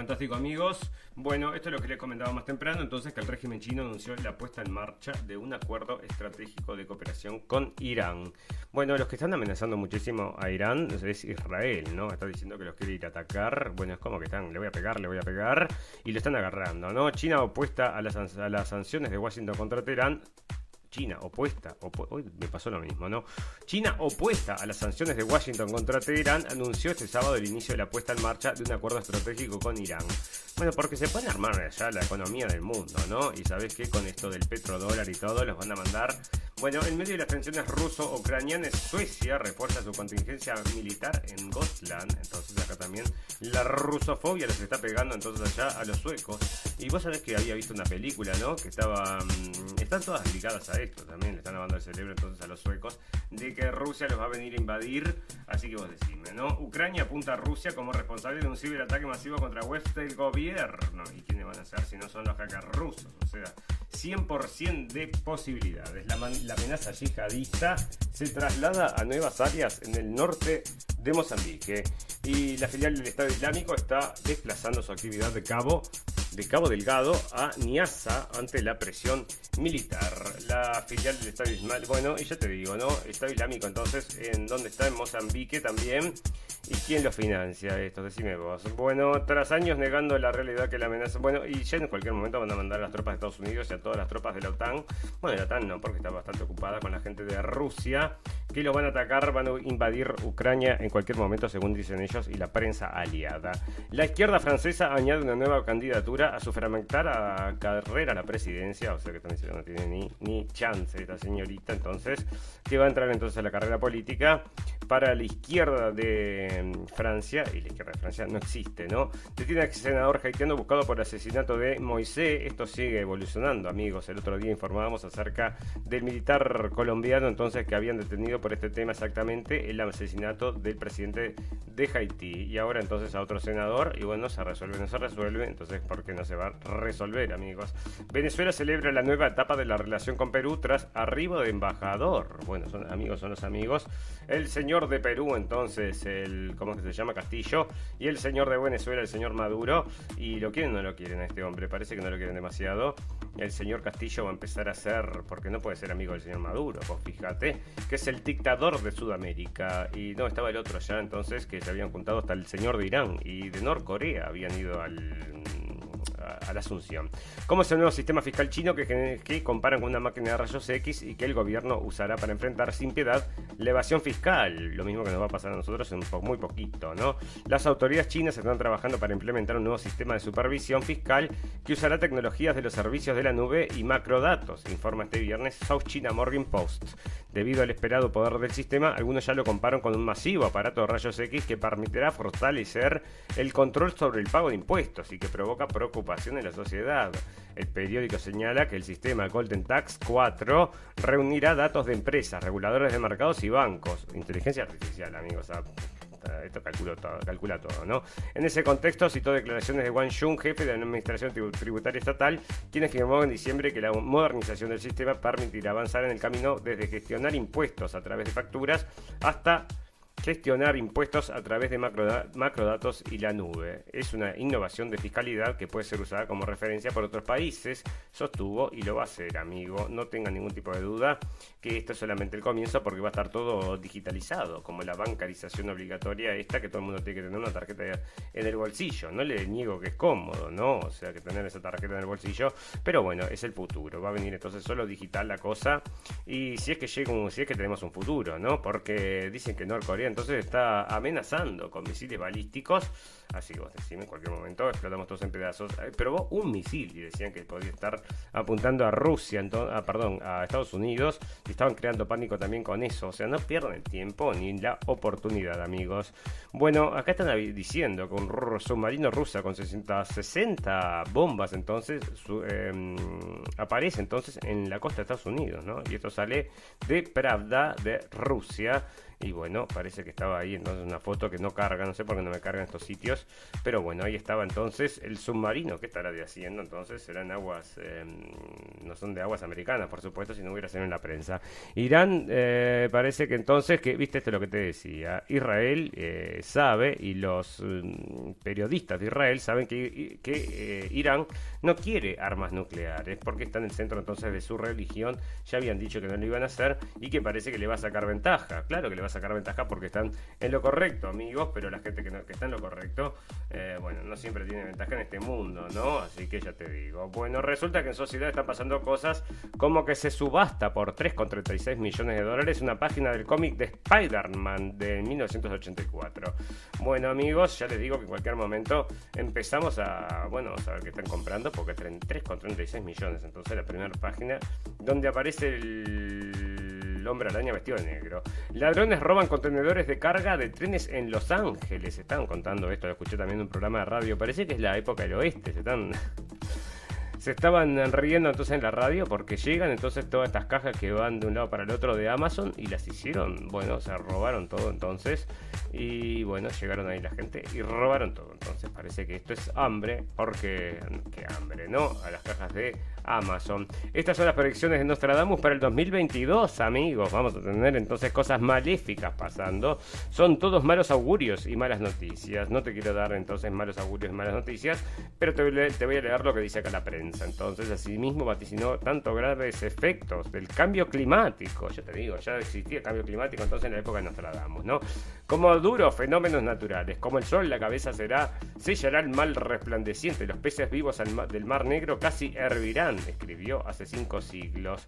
Fantástico amigos. Bueno, esto es lo que les comentaba más temprano, entonces que el régimen chino anunció la puesta en marcha de un acuerdo estratégico de cooperación con Irán. Bueno, los que están amenazando muchísimo a Irán es Israel, ¿no? Está diciendo que los quiere ir a atacar. Bueno, es como que están, le voy a pegar, le voy a pegar, y lo están agarrando, ¿no? China opuesta a las, a las sanciones de Washington contra Teherán China opuesta, hoy me pasó lo mismo, ¿no? China opuesta a las sanciones de Washington contra Teherán anunció este sábado el inicio de la puesta en marcha de un acuerdo estratégico con Irán. Bueno, porque se puede armar ya la economía del mundo, ¿no? Y sabes que con esto del petrodólar y todo los van a mandar. Bueno, en medio de las tensiones ruso-ucranianas, Suecia refuerza su contingencia militar en Gotland. Entonces acá también la rusofobia les está pegando entonces allá a los suecos. Y vos sabés que había visto una película, ¿no? Que estaba... Mm, están todas ligadas a esto también, le están lavando el cerebro entonces a los suecos, de que Rusia los va a venir a invadir, así que vos decime, ¿no? Ucrania apunta a Rusia como responsable de un ciberataque masivo contra web del gobierno. ¿Y quiénes van a ser si no son los hackers rusos? O sea, 100% de posibilidades. La, la amenaza yihadista se traslada a nuevas áreas en el norte de Mozambique y la filial del Estado Islámico está desplazando su actividad de cabo de Cabo Delgado a Niassa ante la presión militar. La filial del Estado Islámico, bueno, y ya te digo, ¿no? Estado Islámico entonces, ¿en dónde está? En Mozambique también. ¿Y quién lo financia esto? Decime vos. Bueno, tras años negando la realidad que la amenaza. Bueno, y ya en cualquier momento van a mandar a las tropas de Estados Unidos y a todas las tropas de la OTAN. Bueno, la OTAN no, porque está bastante ocupada con la gente de Rusia, que lo van a atacar, van a invadir Ucrania en cualquier momento, según dicen ellos, y la prensa aliada. La izquierda francesa añade una nueva candidatura a su fragmentada carrera a la presidencia, o sea que también no tiene ni, ni chance esta señorita, entonces, que va a entrar entonces a la carrera política para la izquierda de Francia, y la izquierda de Francia no existe, ¿no? Detiene al senador haitiano buscado por asesinato de Moisés. Esto sigue evolucionando, amigos. El otro día informábamos acerca del militar colombiano, entonces, que habían detenido por este tema exactamente el asesinato del presidente de Haití. Y ahora entonces a otro senador, y bueno, se resuelve, no se resuelve, entonces, ¿por qué no se va a resolver, amigos? Venezuela celebra la nueva etapa de la relación con Perú tras arribo de embajador. Bueno, son amigos, son los amigos. El señor de Perú, entonces, el ¿cómo es que se llama? Castillo, y el señor de Venezuela, el señor Maduro, y lo quieren o no lo quieren a este hombre, parece que no lo quieren demasiado. El señor Castillo va a empezar a ser, porque no puede ser amigo del señor Maduro, pues fíjate, que es el dictador de Sudamérica, y no, estaba el otro allá entonces, que se habían juntado hasta el señor de Irán y de Norcorea, habían ido al a, Asunción. ¿Cómo es el nuevo sistema fiscal chino que, comparan con una máquina de rayos X y que el gobierno usará para enfrentar sin piedad la evasión fiscal? Lo mismo que nos va a pasar a nosotros en muy poquito, ¿no? Las autoridades chinas están trabajando para implementar un nuevo sistema de supervisión fiscal que usará tecnologías de los servicios de la nube y macrodatos, informa este viernes South China Morning Post. Debido al esperado poder del sistema, algunos ya lo comparan con un masivo aparato de rayos X que permitirá fortalecer el control sobre el pago de impuestos y que provoca preocupación en la sociedad. El periódico señala que el sistema Golden Tax 4 reunirá datos de empresas, reguladores de mercados y bancos. Inteligencia artificial, amigos. esto calcula todo, calcula todo, ¿no? En ese contexto citó declaraciones de Wang Xun, jefe de la Administración Tributaria Estatal, quien afirmó en diciembre que la modernización del sistema permitirá avanzar en el camino desde gestionar impuestos a través de facturas hasta gestionar impuestos a través de macrodatos y la nube. Es una innovación de fiscalidad que puede ser usada como referencia por otros países, sostuvo y lo va a hacer, amigo. No tenga ningún tipo de duda que esto es solamente el comienzo porque va a estar todo digitalizado, como la bancarización obligatoria esta que todo el mundo tiene que tener una tarjeta en el bolsillo. No le niego que es cómodo, ¿no? O sea, que tener esa tarjeta en el bolsillo, pero bueno, es el futuro. Va a venir entonces solo digital la cosa y si es que llega si es que tenemos un futuro, ¿no? Porque dicen que Norcorea entonces está amenazando con misiles balísticos. Así que vos decime, en cualquier momento explotamos todos en pedazos. Eh, probó un misil y decían que podía estar apuntando a Rusia, entonces, ah, perdón, a Estados Unidos. Y estaban creando pánico también con eso. O sea, no pierden el tiempo ni la oportunidad, amigos. Bueno, acá están diciendo que un submarino ruso con 60 bombas, entonces, em, aparece entonces en la costa de Estados Unidos, ¿no? Y esto sale de Pravda de Rusia. Y bueno, parece que estaba ahí entonces una foto que no carga, no sé por qué no me cargan estos sitios. Pero bueno, ahí estaba entonces el submarino. ¿Qué estará de haciendo? Entonces serán aguas, eh, no son de aguas americanas, por supuesto, si no hubiera sido en la prensa. Irán eh, parece que entonces, que viste esto es lo que te decía, Israel eh, sabe y los mm, periodistas de Israel saben que, que Irán no quiere armas nucleares porque está en el centro entonces de su religión. Ya habían dicho que no lo iban a hacer y que parece que le va a sacar ventaja. Claro que le va a sacar ventaja porque están en lo correcto, amigos, pero la gente que, que está en lo correcto, eh, bueno, no siempre tiene ventaja en este mundo, ¿no? Así que ya te digo. Bueno, resulta que en sociedad están pasando cosas como que se subasta por 3,36 millones de dólares una página del cómic de Spider-Man de 1984. Bueno, amigos, ya les digo que en cualquier momento empezamos a, bueno, a ver qué están comprando porque 3,36 millones. Entonces, la primera página donde aparece el hombre araña vestido de negro. Ladrones roban contenedores de carga de trenes en Los Ángeles. Estaban contando esto, lo escuché también en un programa de radio. Parece que es la época del oeste. Se *laughs* se estaban riendo entonces en la radio porque llegan entonces todas estas cajas que van de un lado para el otro de Amazon y las hicieron, bueno, se robaron todo entonces y bueno, llegaron ahí la gente y robaron todo. Entonces parece que esto es hambre porque, qué hambre, ¿no? A las cajas de Amazon. Estas son las predicciones de Nostradamus para el 2022, amigos. Vamos a tener entonces cosas maléficas pasando. Son todos malos augurios y malas noticias. No te quiero dar entonces malos augurios y malas noticias, pero te, voy a leer lo que dice acá la prensa. Entonces, asimismo vaticinó tanto graves efectos del cambio climático. Yo te digo, ya existía cambio climático entonces en la época de Nostradamus, ¿no? Como duros fenómenos naturales, como el sol, la cabeza será, sellará el mal resplandeciente, los peces vivos del mar negro casi hervirán escribió hace cinco siglos.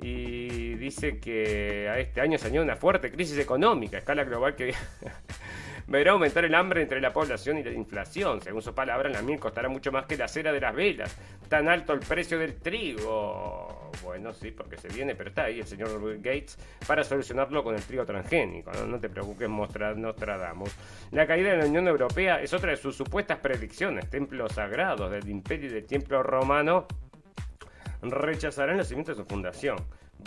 Y dice que a este año se añade una fuerte crisis económica a escala global que *laughs* verá aumentar el hambre entre la población y la inflación. Según su palabra, la miel costará mucho más que la cera de las velas. Tan alto el precio del trigo. Bueno, sí, porque se viene, pero está ahí el señor Gates para solucionarlo con el trigo transgénico. No, te preocupes, Nostradamus. La caída de la Unión Europea es otra de sus supuestas predicciones. Templos sagrados del imperio y del templo romano rechazará el nacimiento de su fundación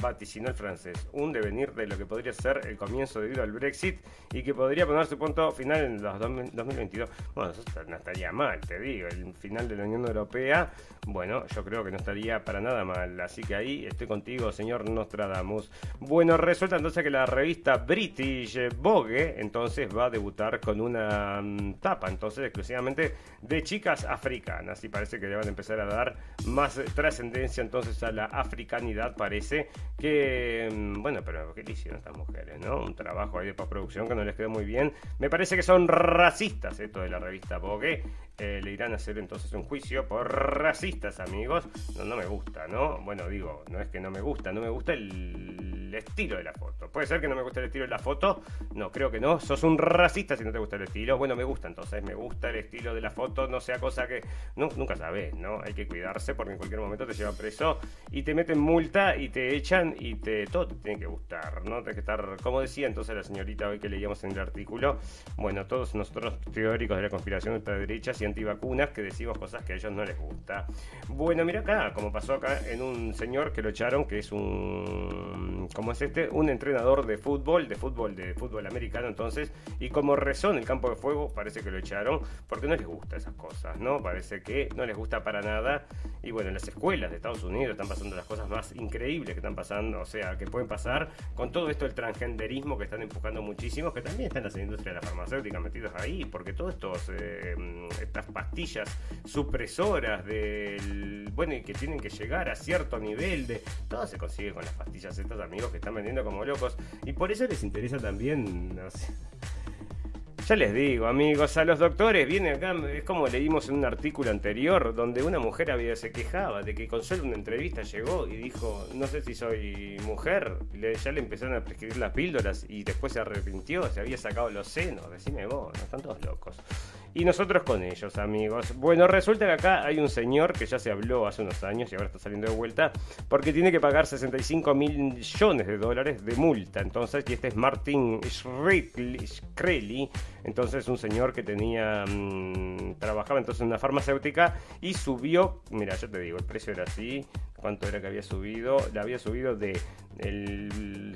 vaticinó el francés, un devenir de lo que podría ser el comienzo debido al Brexit y que podría poner su punto final en los 2022. Bueno, eso no estaría mal, te digo, el final de la Unión Europea, bueno, yo creo que no estaría para nada mal, así que ahí estoy contigo, señor Nostradamus. Bueno, resulta entonces que la revista British Vogue entonces va a debutar con una mm, tapa, entonces exclusivamente de chicas africanas y parece que le van a empezar a dar más trascendencia entonces a la africanidad, parece que, mm, bueno, pero ¿qué le hicieron estas mujeres, no? Un trabajo ahí de postproducción que no les quedó muy bien. Me parece que son racistas, esto de la revista Vogue. Eh, le irán a hacer entonces un juicio por racistas, amigos. No, no me gusta, ¿no? Bueno, digo, no es que no me gusta, no me gusta el estilo de la foto. Puede ser que no me guste el estilo de la foto. No, creo que no. Sos un racista si no te gusta el estilo. Bueno, me gusta entonces, me gusta el estilo de la foto. No sea cosa que. nunca sabes, ¿no? Hay que cuidarse porque en cualquier momento te lleva preso y te meten multa y te echan y te todo te tiene que gustar, ¿no? Tienes que estar, como decía entonces la señorita hoy que leíamos en el artículo. Bueno, todos nosotros teóricos de la conspiración de derechas y antivacunas que decimos cosas que a ellos no les gusta. Bueno, mira acá, como pasó acá en un señor que lo echaron, que es un. ¿Cómo es este? Un entrenador de fútbol, de fútbol, de fútbol americano entonces, y como rezó en el campo de fuego, parece que lo echaron, porque no les gusta esas cosas, ¿no? Parece que no les gusta para nada. Y bueno, en las escuelas de Estados Unidos están pasando las cosas más increíbles que están pasando, o sea, que pueden pasar con todo esto del transgenderismo que están empujando muchísimos, que también están las industrias de la farmacéutica metidos ahí, porque todos estos, eh, pastillas supresoras del, bueno, y que tienen que llegar a cierto nivel de, todo se consigue con las pastillas estos amigos que están vendiendo como locos, y por eso les interesa también, ya les digo, amigos, a los doctores viene acá, es como leímos en un artículo anterior, donde una mujer había, se quejaba de que con solo una entrevista llegó y dijo, no sé si soy mujer, ya le empezaron a prescribir las píldoras y después se arrepintió, se había sacado los senos, decime vos, no están todos locos. Y nosotros con ellos, amigos. Bueno, resulta que acá hay un señor que ya se habló hace unos años y ahora está saliendo de vuelta porque tiene que pagar 65 millones de dólares de multa. Entonces, y este es Martin Shkreli, entonces un señor que tenía, mm, trabajaba entonces en una farmacéutica y subió, mira, yo te digo, el precio era así, ¿Cuánto era que había subido? La había subido de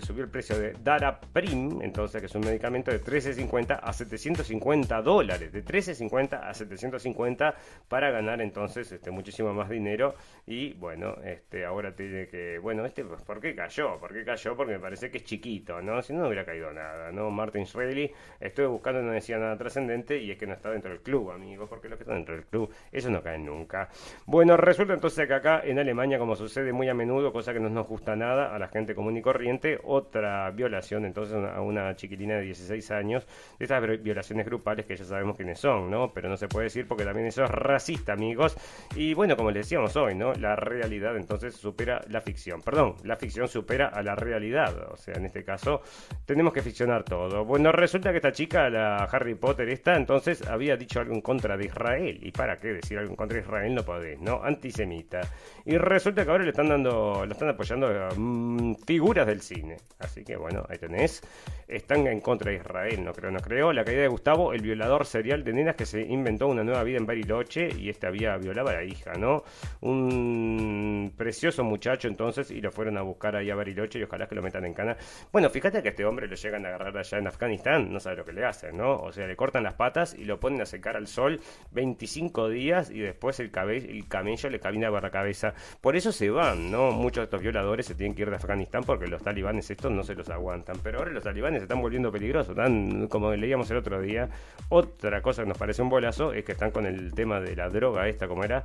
subió el precio de Daraprim, entonces que es un medicamento de 13.50 a 750 dólares, de 13.50 a 750 para ganar entonces este muchísimo más dinero y bueno, este ahora tiene que, bueno, este pues, ¿por qué cayó? ¿Por qué cayó? Porque me parece que es chiquito, ¿no? Si no, no hubiera caído nada, ¿no? Martin Shkreli, estuve buscando no decía nada trascendente y es que no está dentro del club, amigos, porque los que están dentro del club, eso no cae nunca. Bueno, resulta entonces que acá en Alemania, como sucede muy a menudo, cosa que no nos gusta nada a la gente común y corriente, otra violación entonces a una chiquilina de 16 años, de estas violaciones grupales que ya sabemos quiénes son, ¿no? Pero no se puede decir porque también eso es racista, amigos. Y bueno, como les decíamos hoy, ¿no? La realidad entonces supera la ficción. Perdón, la ficción supera a la realidad. O sea, en este caso tenemos que ficcionar todo. Bueno, resulta que esta chica, la Harry Potter esta, entonces había dicho algo en contra de Israel. ¿Y para qué decir algo en contra de Israel? No podés, ¿no? Antisemita. Y resulta que ahora le están dando, lo están apoyando mm, figuras del cine. Así que bueno, ahí tenés. Están en contra de Israel, no creo, no creo. La caída de Gustavo, el violador serial de nenas que se inventó una nueva vida en Bariloche y este había violado a la hija, ¿no? Un precioso muchacho entonces y lo fueron a buscar ahí a Bariloche y ojalá que lo metan en cana. Bueno, fíjate que a este hombre lo llegan a agarrar allá en Afganistán, no sabe lo que le hacen, ¿no? O sea, le cortan las patas y lo ponen a secar al sol 25 días y después el, el camello le camina por la cabeza. Por eso se van, ¿no? Muchos de estos violadores se tienen que ir de Afganistán porque los talibanes estos no se los aguantan. Pero ahora los talibanes se están volviendo peligrosos, están, como leíamos el otro día. Otra cosa que nos parece un bolazo es que están con el tema de la droga esta, como era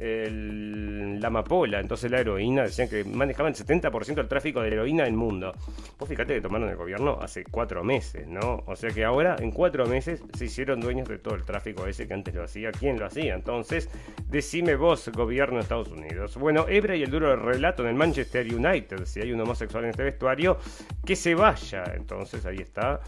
la amapola, entonces la heroína, decían que manejaban el 70% del tráfico de heroína del mundo. Vos fíjate que tomaron el gobierno hace cuatro meses, ¿no? O sea que ahora en cuatro meses se hicieron dueños de todo el tráfico ese que antes lo hacía. ¿Quién lo hacía? Entonces, decime vos, gobierno de Estados Unidos. Bueno, Ebra y el duro relato en el Manchester United, si hay un homosexual en este vestuario, que se vaya. Entonces ahí está.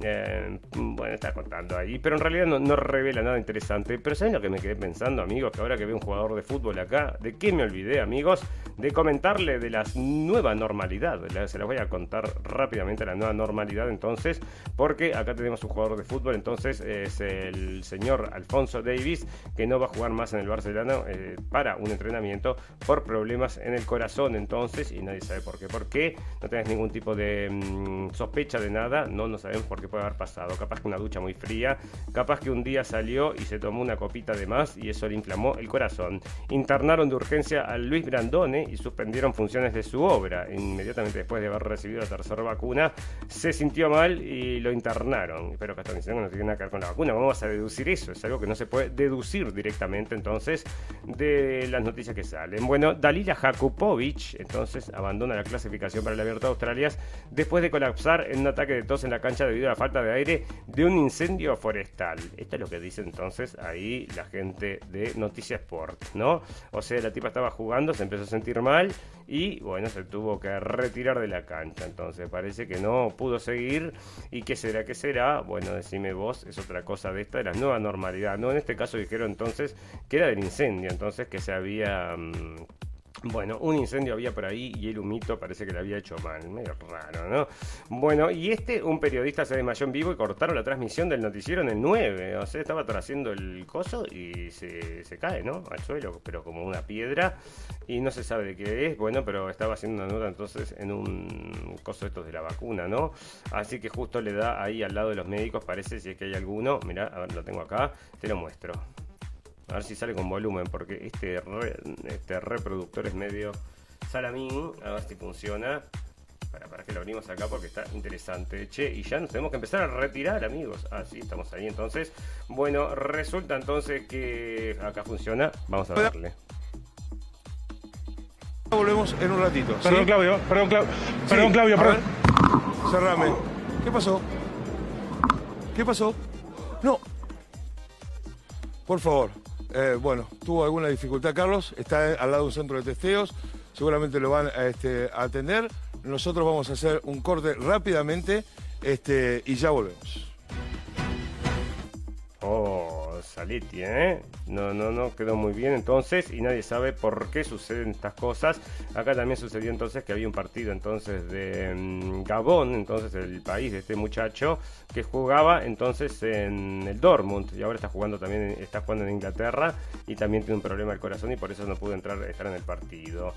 Eh, bueno, está contando ahí, pero en realidad no, revela nada interesante. Pero ¿saben lo que me quedé pensando, amigos? Que ahora que veo un jugador de fútbol acá, ¿de qué me olvidé, amigos? De comentarle de la nueva normalidad. Se las voy a contar rápidamente la nueva normalidad entonces, porque acá tenemos un jugador de fútbol, entonces es el señor Alfonso Davis, que no va a jugar más en el Barcelona eh, para un entrenamiento por problemas en el corazón, entonces, y nadie sabe por qué. ¿Por qué? No tenés ningún tipo de mm, sospecha de nada, no, no sabemos por qué puede haber pasado. Capaz que una ducha muy fría, capaz que un día salió y se tomó una copita de más y eso le inflamó el corazón. Internaron de urgencia a Luis Brandone y suspendieron funciones de su obra. Inmediatamente después de haber recibido la tercera vacuna, se sintió mal y lo internaron. Pero que están diciendo no tiene nada que ver con la vacuna. ¿Cómo vas a deducir eso? Es algo que no se puede deducir directamente entonces de las noticias que salen. Bueno, Dalila Jakupovic entonces abandona la clasificación para el Abierto de Australia después de colapsar en un ataque de tos en la cancha debido a falta de aire de un incendio forestal. Esto es lo que dice entonces ahí la gente de Noticias Sport, ¿no? O sea, la tipa estaba jugando, se empezó a sentir mal y bueno, se tuvo que retirar de la cancha. Entonces parece que no pudo seguir. ¿Y qué será? ¿Qué será? Bueno, decime vos, es otra cosa de esta, de la nueva normalidad, ¿no? En este caso dijeron entonces que era del incendio, entonces que se había... Mm, bueno, un incendio había por ahí y el humito parece que le había hecho mal, medio raro, ¿no? Bueno, y este, un periodista se desmayó en vivo y cortaron la transmisión del noticiero en el 9, o sea, estaba haciendo el coso y se, cae, ¿no? Al suelo, pero como una piedra y no se sabe de qué es, bueno, pero estaba haciendo una nota entonces en un coso estos de la vacuna, ¿no? Así que justo le da ahí al lado de los médicos, parece, si es que hay alguno, mira, a ver, lo tengo acá, te lo muestro. A ver si sale con volumen, porque este, este reproductor es medio salamín. A ver si funciona. Para, para que lo abrimos acá porque está interesante. Che, y ya nos tenemos que empezar a retirar, amigos. Ah, sí, estamos ahí entonces. Bueno, resulta entonces que acá funciona. Vamos a verle. Volvemos en un ratito. Perdón, Claudio. Perdón, Claudio. Perdón, Claudio. Perdón. Cerrame. ¿Qué pasó? ¿Qué pasó? No. Por favor. Eh, bueno, tuvo alguna dificultad Carlos, está al lado de un centro de testeos, seguramente lo van este, a, atender. Nosotros vamos a hacer un corte rápidamente este, y ya volvemos. Oh, Saliti, ¿eh? No, no, no quedó muy bien entonces y nadie sabe por qué suceden estas cosas. Acá también sucedió entonces que había un partido entonces de mm, Gabón, entonces el país de este muchacho que jugaba entonces en el Dortmund y ahora está jugando también está jugando en Inglaterra y también tiene un problema del corazón y por eso no pudo entrar estar en el partido.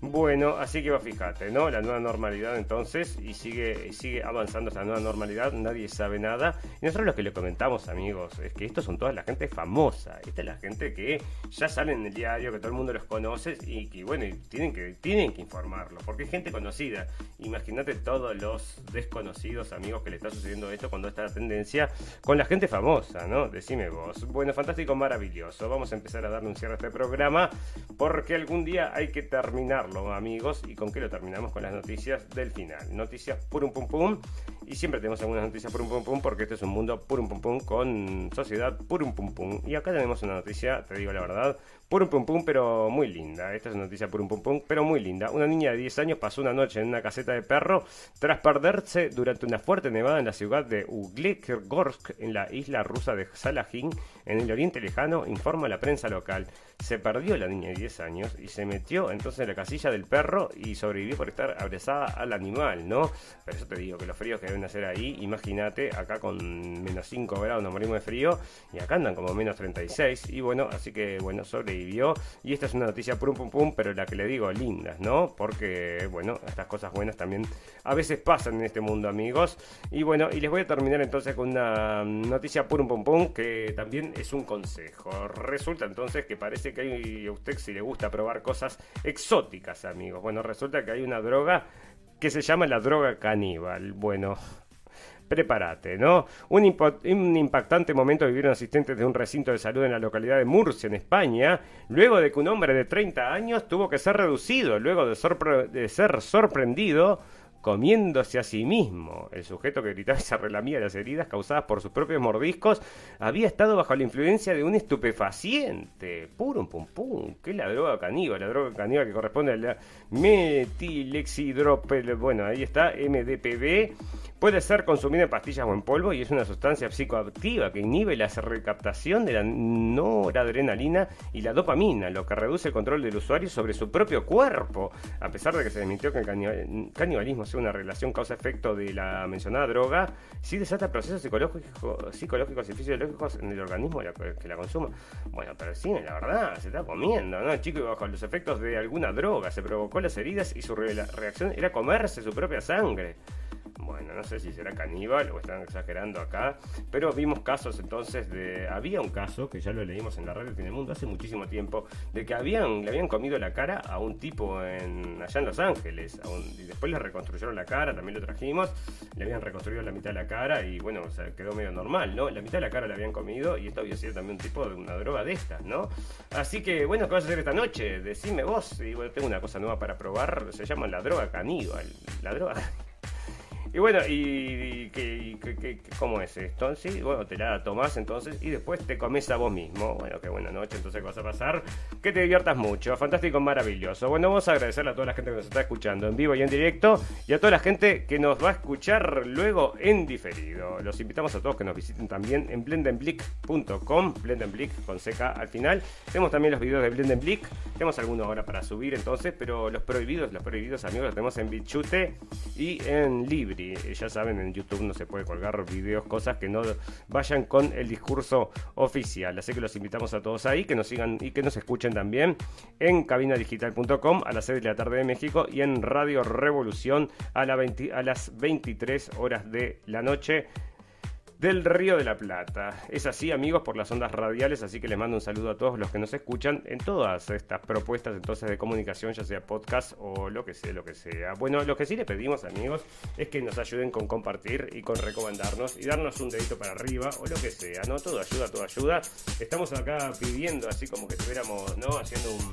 Bueno, así que va, fíjate, ¿no? La nueva normalidad entonces y sigue sigue avanzando esta nueva normalidad, nadie sabe nada. Y nosotros lo que le comentamos, amigos, es que estos son toda la gente famosa, esta es la gente que ya sale en el diario, que todo el mundo los conoce y que bueno, tienen que tienen que informarlo, porque es gente conocida. Imagínate todos los desconocidos amigos que le está sucediendo esto cuando está la tendencia con la gente famosa, ¿no? Decime vos. Bueno, fantástico, maravilloso. Vamos a empezar a darle un cierre a este programa porque algún día hay que terminarlo, amigos. ¿Y con qué lo terminamos? Con las noticias del final. Noticias purum pum pum. Y siempre tenemos algunas noticias purum pum pum porque este es un mundo purum pum pum con sociedad purum pum pum. Y acá tenemos una noticia, te digo la verdad, purum pum pum, pero muy linda. Esta es una noticia purum pum pum, pero muy linda. Una niña de 10 años pasó una noche en una caseta de perro tras perderse durante una fuerte nevada en la ciudad de Uglegorsk, en la isla rusa de Salahin, en el oriente lejano, informa la prensa local. Se perdió la niña de 10 años y se metió entonces en la casilla del perro y sobrevivió por estar abrazada al animal, ¿no? Pero eso te digo que los fríos que deben hacer ahí, imagínate, acá con menos 5 grados nos morimos de frío y acá andan como menos 36 y bueno, así que bueno, sobrevivió y esta es una noticia pum pum pum, pero la que le digo lindas, ¿no? Porque bueno, estas cosas buenas también a veces pasan en este mundo, amigos. Y bueno, y les voy a terminar entonces con una noticia pum pum pum que también es un consejo. Resulta entonces que parece que a usted si le gusta probar cosas exóticas, amigos. Bueno, resulta que hay una droga que se llama la droga caníbal. Bueno, prepárate, ¿no? Un, impactante momento vivieron asistentes de un recinto de salud en la localidad de Murcia, en España, luego de que un hombre de 30 años tuvo que ser reducido, luego de, de ser sorprendido comiéndose a sí mismo. El sujeto que gritaba y se relamía las heridas causadas por sus propios mordiscos había estado bajo la influencia de un estupefaciente. Puro pum pum. ¿Qué es la droga caníbal? La droga caníbal que corresponde a la metilexidropel. Bueno, ahí está, MDPV. Puede ser consumida en pastillas o en polvo y es una sustancia psicoactiva que inhibe la recaptación de la noradrenalina y la dopamina, lo que reduce el control del usuario sobre su propio cuerpo. A pesar de que se admitió que el canibalismo una relación causa-efecto de la mencionada droga, sí desata procesos psicológicos, psicológicos y fisiológicos en el organismo que la consuma. Bueno, pero sí, la verdad, se está comiendo, ¿no? El chico bajo los efectos de alguna droga se provocó las heridas y su reacción era comerse su propia sangre. Bueno, no sé si será caníbal o están exagerando acá, pero vimos casos entonces de... Había un caso, que ya lo leímos en la radio Mundo hace muchísimo tiempo, de que habían, le habían comido la cara a un tipo en, allá en Los Ángeles, y después le reconstruyeron la cara, también lo trajimos, le habían reconstruido la mitad de la cara y bueno, o quedó medio normal, ¿no? La mitad de la cara la habían comido y esto había sido también un tipo de una droga de estas, ¿no? Así que, bueno, ¿qué vas a hacer esta noche? Decime vos, y bueno, tengo una cosa nueva para probar, se llama la droga caníbal, la droga... Y bueno, y, que, ¿cómo es esto? Sí, bueno, te la tomás entonces y después te comes a vos mismo. Bueno, qué buena noche, entonces ¿qué vas a pasar? Que te diviertas mucho, fantástico, maravilloso. Bueno, vamos a agradecerle a toda la gente que nos está escuchando en vivo y en directo y a toda la gente que nos va a escuchar luego en diferido. Los invitamos a todos que nos visiten también en blendenblick.com, blendenblick con seca al final. Tenemos también los videos de Blendenblick, tenemos algunos ahora para subir entonces, pero los prohibidos, los prohibidos amigos los tenemos en Bichute y en Ya saben, en YouTube no se puede colgar videos, cosas que no vayan con el discurso oficial. Así que los invitamos a todos ahí, que nos sigan y que nos escuchen también en cabinadigital.com a las 6 de la tarde de México y en Radio Revolución a, a las 23 horas de la noche del Río de la Plata. Es así, amigos, por las ondas radiales, así que les mando un saludo a todos los que nos escuchan en todas estas propuestas entonces de comunicación, ya sea podcast o lo que sea, lo que sea. Bueno, lo que sí les pedimos, amigos, es que nos ayuden con compartir y con recomendarnos y darnos un dedito para arriba o lo que sea, ¿no? Todo ayuda, todo ayuda. Estamos acá pidiendo así como que estuviéramos, ¿no? Haciendo un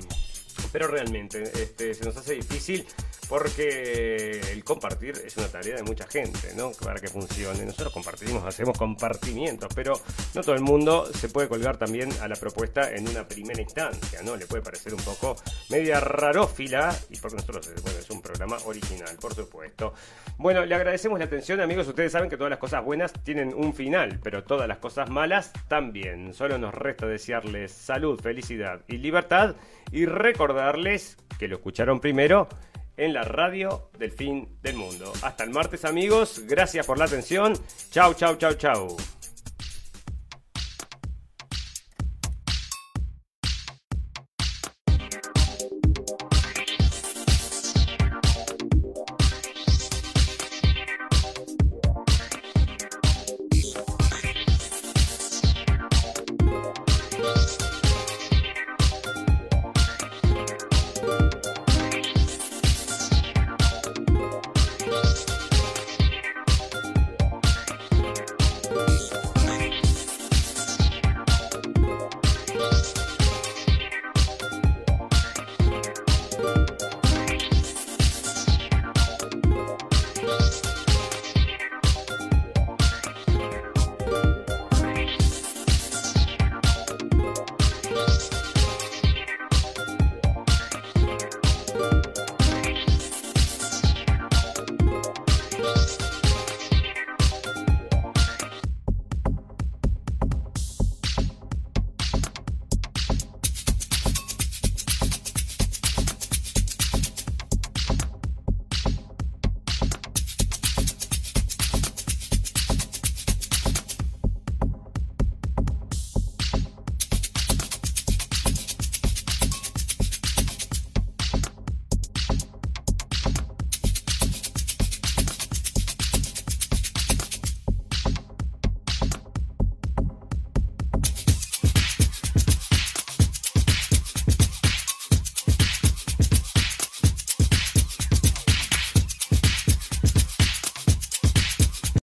pero realmente este, se nos hace difícil porque el compartir es una tarea de mucha gente, ¿no? Para que funcione. Nosotros compartimos, hacemos compartimientos, pero no todo el mundo se puede colgar también a la propuesta en una primera instancia, ¿no? Le puede parecer un poco media rarófila, y porque nosotros, bueno, es un programa original, por supuesto. Bueno, le agradecemos la atención, amigos. Ustedes saben que todas las cosas buenas tienen un final, pero todas las cosas malas también. Solo nos resta desearles salud, felicidad y libertad y recordarles que lo escucharon primero en la radio del fin del mundo. Hasta el martes amigos, gracias por la atención. Chau, chau, chau, chau.